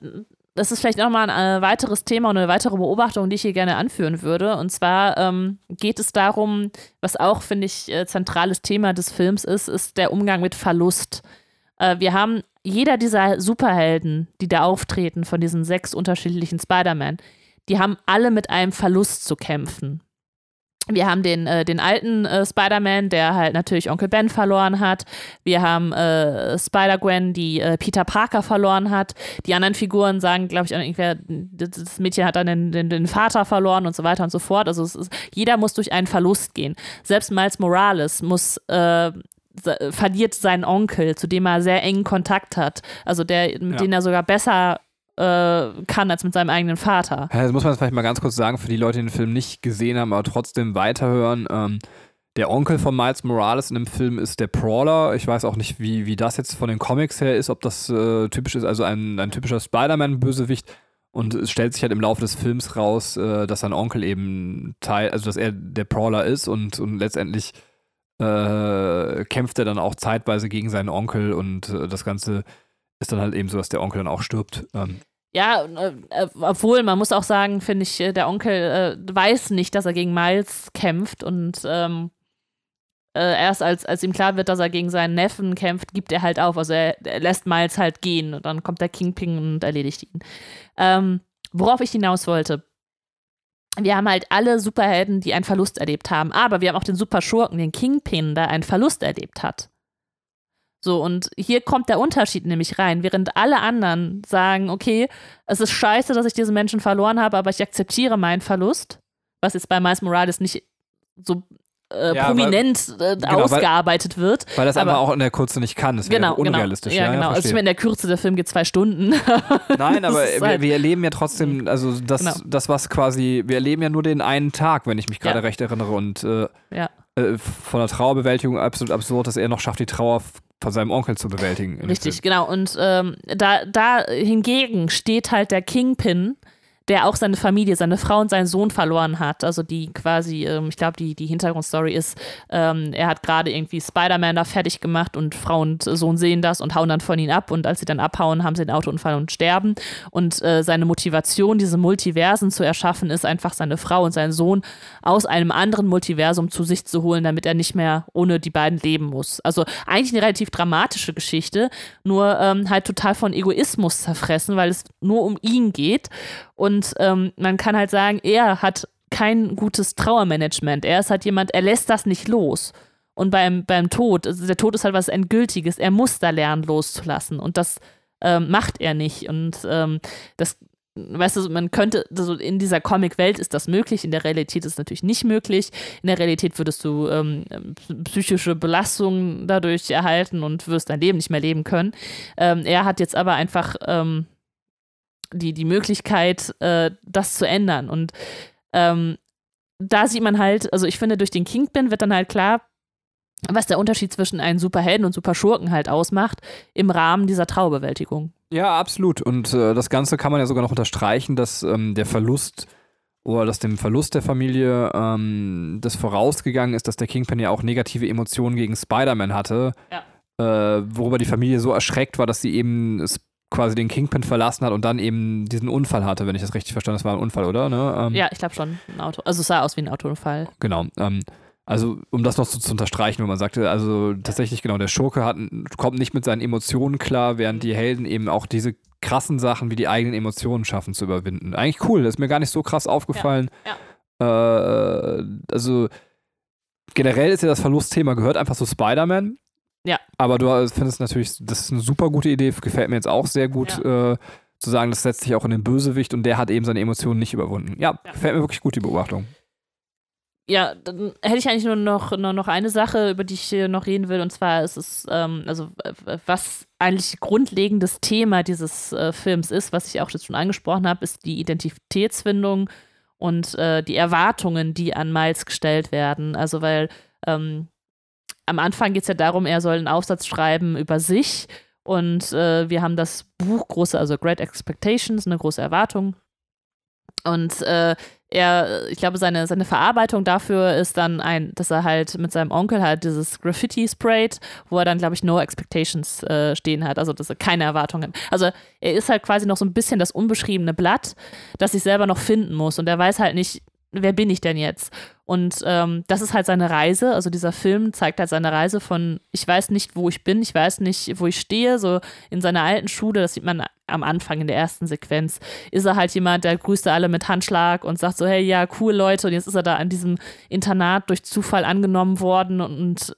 das ist vielleicht nochmal ein äh, weiteres Thema und eine weitere Beobachtung, die ich hier gerne anführen würde. Und zwar ähm, geht es darum, was auch, finde ich, äh, zentrales Thema des Films ist, ist der Umgang mit Verlust. Äh, wir haben jeder dieser Superhelden, die da auftreten, von diesen sechs unterschiedlichen Spider-Man, die haben alle mit einem Verlust zu kämpfen. Wir haben den, äh, den alten äh, Spider-Man, der halt natürlich Onkel Ben verloren hat. Wir haben äh, Spider-Gwen, die äh, Peter Parker verloren hat. Die anderen Figuren sagen, glaube ich, irgendwer, das Mädchen hat dann den, den, den Vater verloren und so weiter und so fort. Also ist, jeder muss durch einen Verlust gehen. Selbst Miles Morales muss äh, verliert seinen Onkel, zu dem er sehr engen Kontakt hat. Also der, mit Ja. dem er sogar besser kann als mit seinem eigenen Vater. Das muss man vielleicht mal ganz kurz sagen, für die Leute, die den Film nicht gesehen haben, aber trotzdem weiterhören. Ähm, der Onkel von Miles Morales in dem Film ist der Brawler. Ich weiß auch nicht, wie, wie das jetzt von den Comics her ist, ob das äh, typisch ist, also ein, ein typischer Spider-Man-Bösewicht. Und es stellt sich halt im Laufe des Films raus, äh, dass sein Onkel eben Teil, also dass er der Brawler ist und, und letztendlich äh, kämpft er dann auch zeitweise gegen seinen Onkel und äh, das Ganze ist dann halt eben so, dass der Onkel dann auch stirbt. Ähm, Ja, äh, äh, obwohl man muss auch sagen, finde ich, äh, der Onkel äh, weiß nicht, dass er gegen Miles kämpft und ähm, äh, erst als, als ihm klar wird, dass er gegen seinen Neffen kämpft, gibt er halt auf. Also er, er lässt Miles halt gehen und dann kommt der Kingpin und erledigt ihn. Ähm, worauf ich hinaus wollte. Wir haben halt alle Superhelden, die einen Verlust erlebt haben, aber wir haben auch den Superschurken, den Kingpin, der einen Verlust erlebt hat. So, und hier kommt der Unterschied nämlich rein. Während alle anderen sagen, okay, es ist scheiße, dass ich diesen Menschen verloren habe, aber ich akzeptiere meinen Verlust, was jetzt bei Miles Morales nicht so äh, Ja, prominent äh, genau, weil- ausgearbeitet wird. Weil das Aber- einfach auch in der Kurze nicht kann. Das wäre Genau, unrealistisch. genau. Ja, genau. also ich meine, in der Kürze der Film geht zwei Stunden. Nein, aber halt- wir erleben ja trotzdem, also das, Genau. das, was quasi, wir erleben ja nur den einen Tag, wenn ich mich gerade Ja. recht erinnere. Und äh, Ja. äh, von der Trauerbewältigung absolut absurd, dass er noch schafft, die Trauer von seinem Onkel zu bewältigen. Richtig, genau. Und ähm, da, da hingegen steht halt der Kingpin, der auch seine Familie, seine Frau und seinen Sohn verloren hat. Also die quasi, ähm, ich glaube, die, die Hintergrundstory ist, ähm, er hat gerade irgendwie Spider-Man da fertig gemacht und Frau und Sohn sehen das und hauen dann von ihm ab. Und als sie dann abhauen, haben sie einen Autounfall und sterben. Und äh, seine Motivation, diese Multiversen zu erschaffen, ist einfach seine Frau und seinen Sohn aus einem anderen Multiversum zu sich zu holen, damit er nicht mehr ohne die beiden leben muss. Also eigentlich eine relativ dramatische Geschichte, nur ähm, halt total von Egoismus zerfressen, weil es nur um ihn geht. Und ähm, man kann halt sagen, er hat kein gutes Trauermanagement. Er ist halt jemand, er lässt das nicht los. Und beim, beim Tod, also der Tod ist halt was Endgültiges. Er muss da lernen, loszulassen. Und das ähm, macht er nicht. Und ähm, das, weißt du, man könnte, also in dieser Comic-Welt ist das möglich, in der Realität ist es natürlich nicht möglich. In der Realität würdest du ähm, psychische Belastungen dadurch erhalten und wirst dein Leben nicht mehr leben können. Ähm, er hat jetzt aber einfach ähm, die, die Möglichkeit, äh, das zu ändern. Und ähm, da sieht man halt, also ich finde, durch den Kingpin wird dann halt klar, was der Unterschied zwischen einem Superhelden und Superschurken halt ausmacht im Rahmen dieser Trauerbewältigung. Ja, absolut. Und äh, das Ganze kann man ja sogar noch unterstreichen, dass ähm, der Verlust oder dass dem Verlust der Familie ähm, das vorausgegangen ist, dass der Kingpin ja auch negative Emotionen gegen Spider-Man hatte, äh, worüber die Familie so erschreckt war, dass sie eben quasi den Kingpin verlassen hat und dann eben diesen Unfall hatte, wenn ich das richtig verstanden habe. Das war ein Unfall, oder? Ne? Ähm, Ja, ich glaube schon, ein Auto. Also es sah aus wie ein Autounfall. Genau. Ähm, also, um das noch so zu unterstreichen, wo man sagte, also tatsächlich, genau, der Schurke hat, kommt nicht mit seinen Emotionen klar, während die Helden eben auch diese krassen Sachen wie die eigenen Emotionen schaffen zu überwinden. Eigentlich cool, das ist mir gar nicht so krass aufgefallen. Äh, also, generell ist ja das Verlustthema, gehört einfach zu Spider-Man. Ja. Aber du findest natürlich, das ist eine super gute Idee, gefällt mir jetzt auch sehr gut, äh, zu sagen, das setzt sich auch in den Bösewicht und der hat eben seine Emotionen nicht überwunden. Ja, Ja. gefällt mir wirklich gut, die Beobachtung. Ja, dann hätte ich eigentlich nur noch, nur noch eine Sache, über die ich noch reden will, und zwar ist es, ähm, also äh, was eigentlich grundlegendes Thema dieses äh, Films ist, was ich auch jetzt schon angesprochen habe, ist die Identitätsfindung und äh, die Erwartungen, die an Miles gestellt werden. Also weil ähm, am Anfang geht es ja darum, er soll einen Aufsatz schreiben über sich und äh, wir haben das Buch große, also Great Expectations, eine große Erwartung. Und äh, er, ich glaube, seine, seine Verarbeitung dafür ist dann ein, dass er halt mit seinem Onkel halt dieses Graffiti sprayt, wo er dann, glaube ich, No Expectations äh, stehen hat, also dass er keine Erwartungen hat. Also er ist halt quasi noch so ein bisschen das unbeschriebene Blatt, das sich selber noch finden muss und er weiß halt nicht, wer bin ich denn jetzt? Und ähm, das ist halt seine Reise. Also dieser Film zeigt halt seine Reise von, ich weiß nicht, wo ich bin, ich weiß nicht, wo ich stehe. So in seiner alten Schule, das sieht man am Anfang in der ersten Sequenz, ist er halt jemand, der grüßt alle mit Handschlag und sagt so, hey, ja, cool Leute. Und jetzt ist er da an diesem Internat durch Zufall angenommen worden und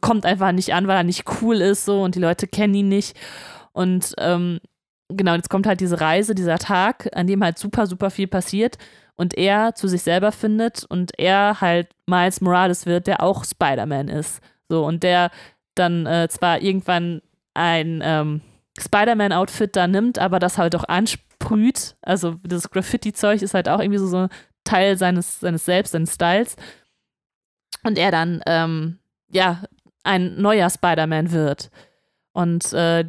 kommt einfach nicht an, weil er nicht cool ist so und die Leute kennen ihn nicht. Und ähm, genau, jetzt kommt halt diese Reise, dieser Tag, an dem halt super, super viel passiert und er zu sich selber findet und er halt Miles Morales wird, der auch Spider-Man ist. So, und der dann äh, zwar irgendwann ein ähm, Spider-Man-Outfit da nimmt, aber das halt auch ansprüht. Also das Graffiti-Zeug ist halt auch irgendwie so, so ein Teil seines, seines Selbst, seines Styles. Und er dann, ähm, ja, ein neuer Spider-Man wird. Und äh,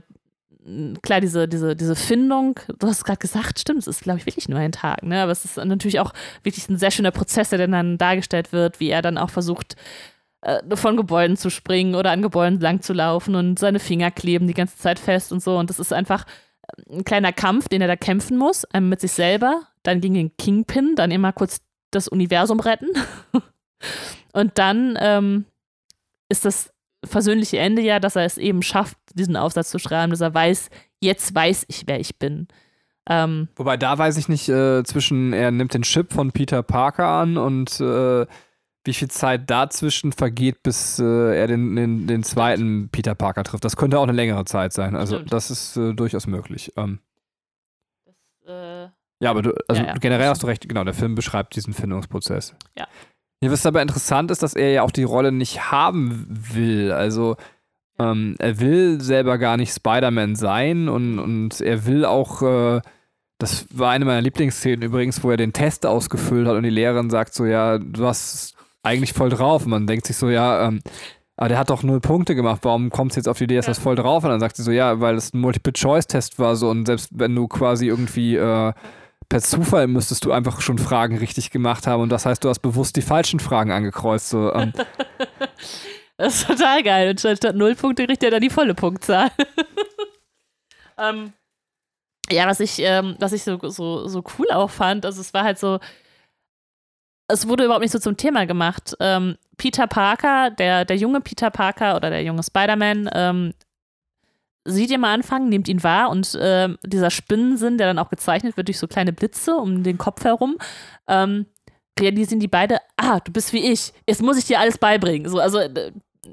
klar, diese, diese, diese Findung, du hast gerade gesagt, stimmt, es ist, glaube ich, wirklich nur ein Tag, ne? Aber es ist natürlich auch wirklich ein sehr schöner Prozess, der dann dargestellt wird, wie er dann auch versucht, äh, von Gebäuden zu springen oder an Gebäuden lang zu laufen und seine Finger kleben die ganze Zeit fest und so. Und das ist einfach ein kleiner Kampf, den er da kämpfen muss, einmal mit sich selber, dann gegen den Kingpin, dann immer kurz das Universum retten. und dann ähm, ist das versöhnliche Ende ja, dass er es eben schafft, diesen Aufsatz zu schreiben, dass er weiß, jetzt weiß ich, wer ich bin. Ähm, Wobei da weiß ich nicht, äh, zwischen er nimmt den Chip von Peter Parker an und äh, wie viel Zeit dazwischen vergeht, bis äh, er den, den, den, zweiten Peter Parker trifft. Das könnte auch eine längere Zeit sein. Also Stimmt. das ist äh, durchaus möglich. Ähm, das, äh, ja, aber du, also ja, ja. generell hast du recht, genau, der Film beschreibt diesen Findungsprozess. Ja. Ja, was aber interessant ist, dass er ja auch die Rolle nicht haben will. Also ähm, er will selber gar nicht Spider-Man sein und, und er will auch, äh, das war eine meiner Lieblingsszenen übrigens, wo er den Test ausgefüllt hat und die Lehrerin sagt so, ja, du hast eigentlich voll drauf. Und man denkt sich so, ja, ähm, aber der hat doch null Punkte gemacht, warum kommt es jetzt auf die Idee, dass das voll drauf? Und dann sagt sie so, ja, weil es ein Multiple-Choice-Test war so und selbst wenn du quasi irgendwie äh, per Zufall müsstest du einfach schon Fragen richtig gemacht haben und das heißt, du hast bewusst die falschen Fragen angekreuzt. So, ähm. das ist total geil. Und statt null Punkte kriegt er dann die volle Punktzahl. ähm, ja, was ich, ähm, was ich so, so, so cool auch fand, also es war halt so, es wurde überhaupt nicht so zum Thema gemacht. Ähm, Peter Parker, der, der junge Peter Parker oder der junge Spider-Man, ähm, sieht ihn mal anfangen, nimmt ihn wahr und äh, dieser Spinnensinn, der dann auch gezeichnet wird durch so kleine Blitze um den Kopf herum, ähm, realisieren die beide, ah, du bist wie ich, jetzt muss ich dir alles beibringen. So, also,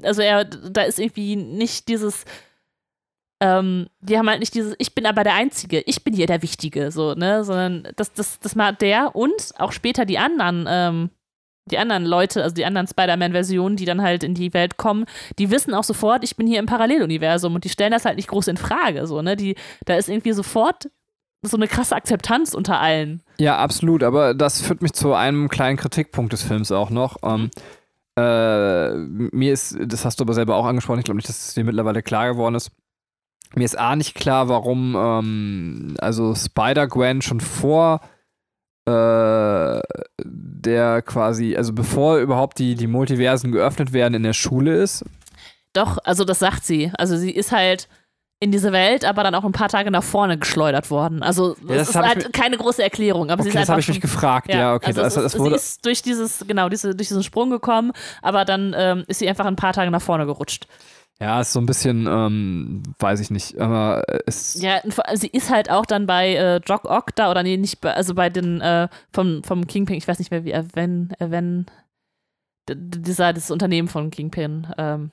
also er, da ist irgendwie nicht dieses, ähm, die haben halt nicht dieses, ich bin aber der Einzige, ich bin hier der Wichtige, so, ne, sondern das, das, das mal der und auch später die anderen, ähm, die anderen Leute, also die anderen Spider-Man-Versionen, die dann halt in die Welt kommen, die wissen auch sofort, ich bin hier im Paralleluniversum und die stellen das halt nicht groß in Frage, so, ne, die, da ist irgendwie sofort so eine krasse Akzeptanz unter allen. Ja, absolut, aber das führt mich zu einem kleinen Kritikpunkt des Films auch noch. Ähm, äh, mir ist, das hast du aber selber auch angesprochen, ich glaube nicht, dass es dir mittlerweile klar geworden ist, mir ist A nicht klar, warum ähm, also Spider-Gwen schon vor äh, der quasi, also bevor überhaupt die, die Multiversen geöffnet werden, in der Schule ist. Doch, also das sagt sie. Also sie ist halt in diese Welt, aber dann auch ein paar Tage nach vorne geschleudert worden. Also das, ja, das ist halt keine große Erklärung. Aber okay, sie ist das habe ich mich gefragt. Ja, ja okay. Also das, das, wurde sie ist durch dieses, genau, diese, durch diesen Sprung gekommen, aber dann ähm, ist sie einfach ein paar Tage nach vorne gerutscht. Ja, ist so ein bisschen, ähm, weiß ich nicht, aber es. Ja, sie ist halt auch dann bei äh, Jock Ock da, oder nee, nicht bei, also bei den, äh, vom, vom Kingpin, ich weiß nicht mehr, wie er, wenn, wenn, dieser, das Unternehmen von Kingpin, ähm,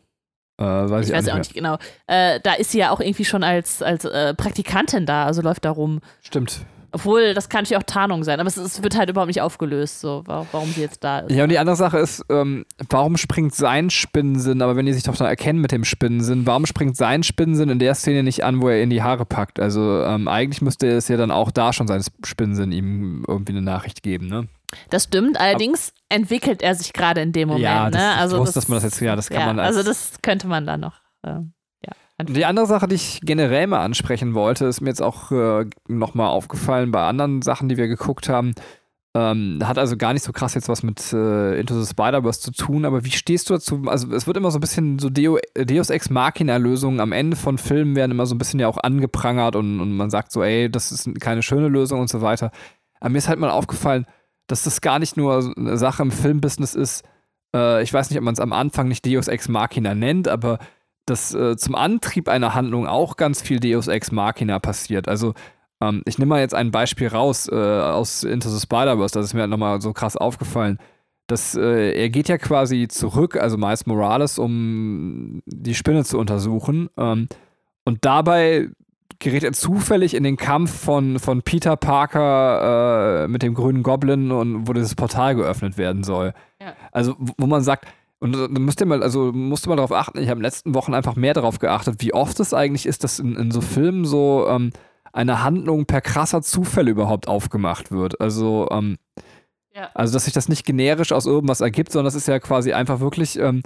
äh, weiß ich, ich weiß auch nicht genau. Äh, da ist sie ja auch irgendwie schon als, als äh, Praktikantin da, also läuft da rum. Stimmt. Obwohl, das kann natürlich auch Tarnung sein, aber es, es, wird halt überhaupt nicht aufgelöst, so, warum sie jetzt da ist. Ja, und die andere Sache ist, ähm, warum springt sein Spinnensinn, aber wenn die sich doch dann erkennen mit dem Spinnensinn, warum springt sein Spinnensinn in der Szene nicht an, wo er in die Haare packt? Also ähm, eigentlich müsste es ja dann auch da schon sein Spinnensinn ihm irgendwie eine Nachricht geben, ne? Das stimmt, allerdings aber, entwickelt er sich gerade in dem Moment. Ja, das, ne? also ich wusste, das, dass man das jetzt, ja, das kann ja, man als, Also das könnte man da noch. Ähm die andere Sache, die ich generell mal ansprechen wollte, ist mir jetzt auch äh, nochmal aufgefallen bei anderen Sachen, die wir geguckt haben. Ähm, hat also gar nicht so krass jetzt was mit äh, Into the Spider-Verse zu tun, aber wie stehst du dazu? Also, es wird immer so ein bisschen so Deo, Deus Ex Machina-Lösungen am Ende von Filmen werden immer so ein bisschen ja auch angeprangert und, und man sagt so, ey, das ist keine schöne Lösung und so weiter. Aber mir ist halt mal aufgefallen, dass das gar nicht nur eine Sache im Filmbusiness ist. Äh, ich weiß nicht, ob man es am Anfang nicht Deus Ex Machina nennt, aber dass äh, zum Antrieb einer Handlung auch ganz viel Deus Ex Machina passiert. Also ähm, ich nehme mal jetzt ein Beispiel raus äh, aus Into the Spider-Verse, das ist mir halt nochmal so krass aufgefallen. Dass, äh, er geht ja quasi zurück, also Miles Morales, um die Spinne zu untersuchen. Ähm, und dabei gerät er zufällig in den Kampf von, von Peter Parker äh, mit dem grünen Goblin und wo dieses Portal geöffnet werden soll. Ja. Also, wo man sagt, Und dann müsst ihr mal, also musst du mal darauf achten, ich habe in den letzten Wochen einfach mehr darauf geachtet, wie oft es eigentlich ist, dass in, in so Filmen so ähm, eine Handlung per krasser Zufall überhaupt aufgemacht wird. Also, ähm, Ja. also dass sich das nicht generisch aus irgendwas ergibt, sondern das ist ja quasi einfach wirklich, ähm,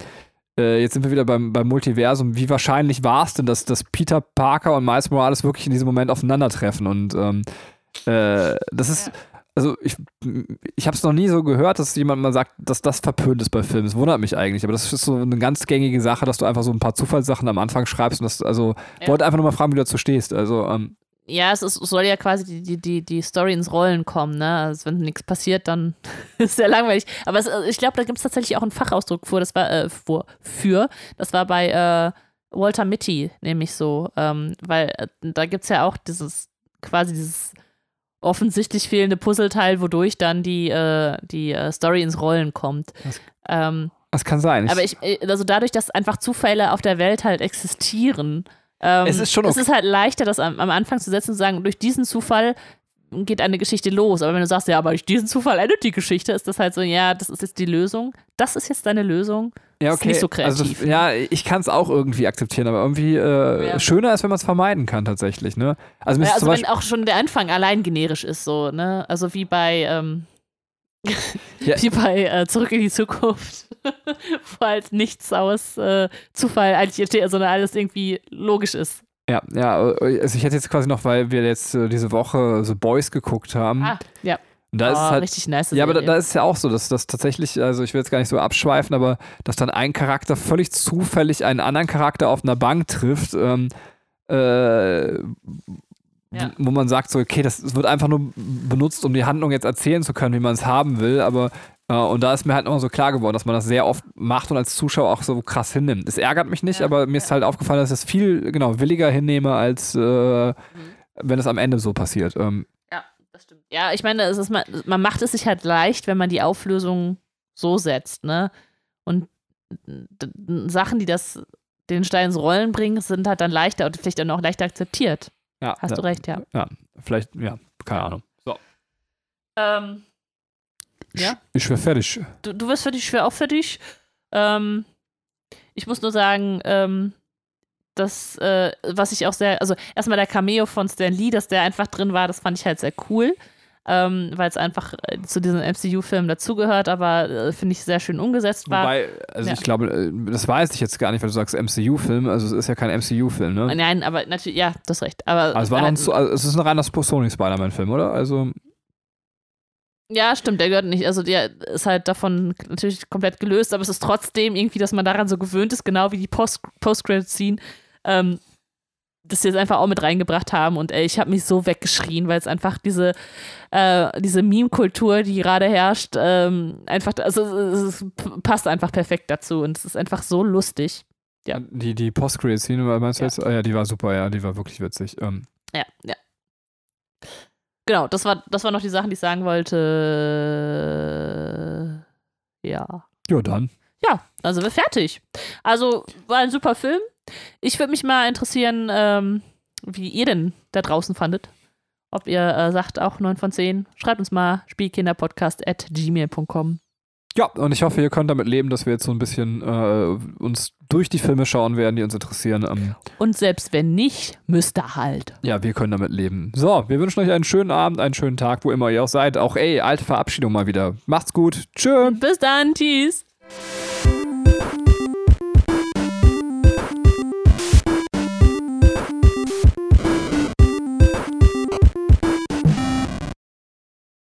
äh, jetzt sind wir wieder beim, beim Multiversum, wie wahrscheinlich war es denn, dass, dass Peter Parker und Miles Morales wirklich in diesem Moment aufeinandertreffen? Und ähm, äh, das ist, Ja. Also ich, ich habe es noch nie so gehört, dass jemand mal sagt, dass das verpönt ist bei Filmen. Das wundert mich eigentlich, aber das ist so eine ganz gängige Sache, dass du einfach so ein paar Zufallssachen am Anfang schreibst und das, also, Ja. wollte einfach nur mal fragen, wie du dazu stehst. Also, ähm, Ja, es, ist, es soll ja quasi die, die, die, die Story ins Rollen kommen, ne? Also wenn nichts passiert, dann ist es sehr langweilig. Aber es, ich glaube, da gibt es tatsächlich auch einen Fachausdruck für, das war äh, vor, für. Das war bei äh, Walter Mitty nämlich so. Ähm, weil äh, da gibt es ja auch dieses, quasi dieses offensichtlich fehlende Puzzleteil, wodurch dann die, äh, die äh, Story ins Rollen kommt. Das- Ähm, das kann sein. aber ich, äh, also dadurch, dass einfach Zufälle auf der Welt halt existieren, ähm, Es ist schon es okay. ist halt leichter, das am, am Anfang zu setzen und zu sagen, durch diesen Zufall geht eine Geschichte los. Aber wenn du sagst, ja, aber durch diesen Zufall endet die Geschichte, ist das halt so, ja, das ist jetzt die Lösung. Das ist jetzt deine Lösung. Ja, ist nicht so Also, kreativ. ja, ich kann es auch irgendwie akzeptieren, aber irgendwie äh, Ja. schöner ist, wenn man es vermeiden kann, tatsächlich. Ne? Also, Ja, also wenn auch schon der Anfang allein generisch ist, so, ne? Also wie bei, ähm, Ja. wie bei äh, Zurück in die Zukunft, wo halt nichts aus äh, Zufall eigentlich entsteht, sondern alles irgendwie logisch ist. ja, ja, also ich hätte jetzt quasi noch, weil wir jetzt äh, diese Woche The Boys geguckt haben. Ah, ja. Und da ist oh, es halt richtig nice. Ja, aber da, da ist es ja auch so, dass das tatsächlich, also ich will jetzt gar nicht so abschweifen, aber dass dann ein Charakter völlig zufällig einen anderen Charakter auf einer Bank trifft, ähm, äh, Ja. wo man sagt so, okay, das, das wird einfach nur benutzt, um die Handlung jetzt erzählen zu können, wie man es haben will, aber äh, und da ist mir halt nochmal so klar geworden, dass man das sehr oft macht und als Zuschauer auch so krass hinnimmt. Es ärgert mich nicht, Ja, aber mir ist halt aufgefallen, dass ich es viel, genau, williger hinnehme, als äh, wenn es am Ende so passiert. Ähm, das stimmt. Ja, ich meine, es ist, man, man macht es sich halt leicht, wenn man die Auflösung so setzt, ne? Und Sachen, die das den Stein ins Rollen bringen, sind halt dann leichter und vielleicht dann auch leichter akzeptiert. ja, Hast ja, du recht, ja. Ja, vielleicht, ja, keine Ahnung. So. Ähm, Ja? Ich wäre fertig. du, du wirst für dich schwer auch für dich. Ähm, ich muss nur sagen, ähm, das, äh, was ich auch sehr, also erstmal der Cameo von Stan Lee, dass der einfach drin war, das fand ich halt sehr cool. Ähm, weil es einfach äh, zu diesem MCU-Film dazugehört, aber äh, finde ich sehr schön umgesetzt war. Wobei, also Ja. ich glaube, äh, das weiß ich jetzt gar nicht, weil du sagst MCU-Film, also es ist ja kein MCU-Film, ne? Nein, aber natürlich, ja, du hast recht. Aber Also es, war noch ein, also es ist ein reiner Sony Spider-Man-Film, oder? Also, Ja, stimmt, der gehört nicht. Also der ist halt davon natürlich komplett gelöst, aber es ist trotzdem irgendwie, dass man daran so gewöhnt ist, genau wie die Post- Post-Credit-Scene, ähm, dass sie es einfach auch mit reingebracht haben. Und ey, ich habe mich so weggeschrien, weil es einfach diese, äh, diese Meme-Kultur, die gerade herrscht, ähm, einfach, also es, es passt einfach perfekt dazu und es ist einfach so lustig. Ja. die, die Post-Credit-Szene, meinst du Ja. jetzt? Ah, ja, die war super, ja, die war wirklich witzig. Ähm, Ja, ja. Genau, das war, das waren noch die Sachen, die ich sagen wollte. Ja. ja, dann. Ja, dann sind wir fertig. Also war ein super Film. Ich würde mich mal interessieren, ähm, wie ihr denn da draußen fandet. Ob ihr äh, sagt auch 9 von 10. Schreibt uns mal spielkinderpodcast at gmail.com. Ja, und ich hoffe, ihr könnt damit leben, dass wir jetzt so ein bisschen äh, uns durch die Filme schauen werden, die uns interessieren. Ähm, Und selbst wenn nicht, müsst ihr halt. ja, wir können damit leben. So, wir wünschen euch einen schönen Abend, einen schönen Tag, wo immer ihr auch seid. Auch ey, alte Verabschiedung mal wieder. Macht's gut. Tschö. Bis dann, tschüss.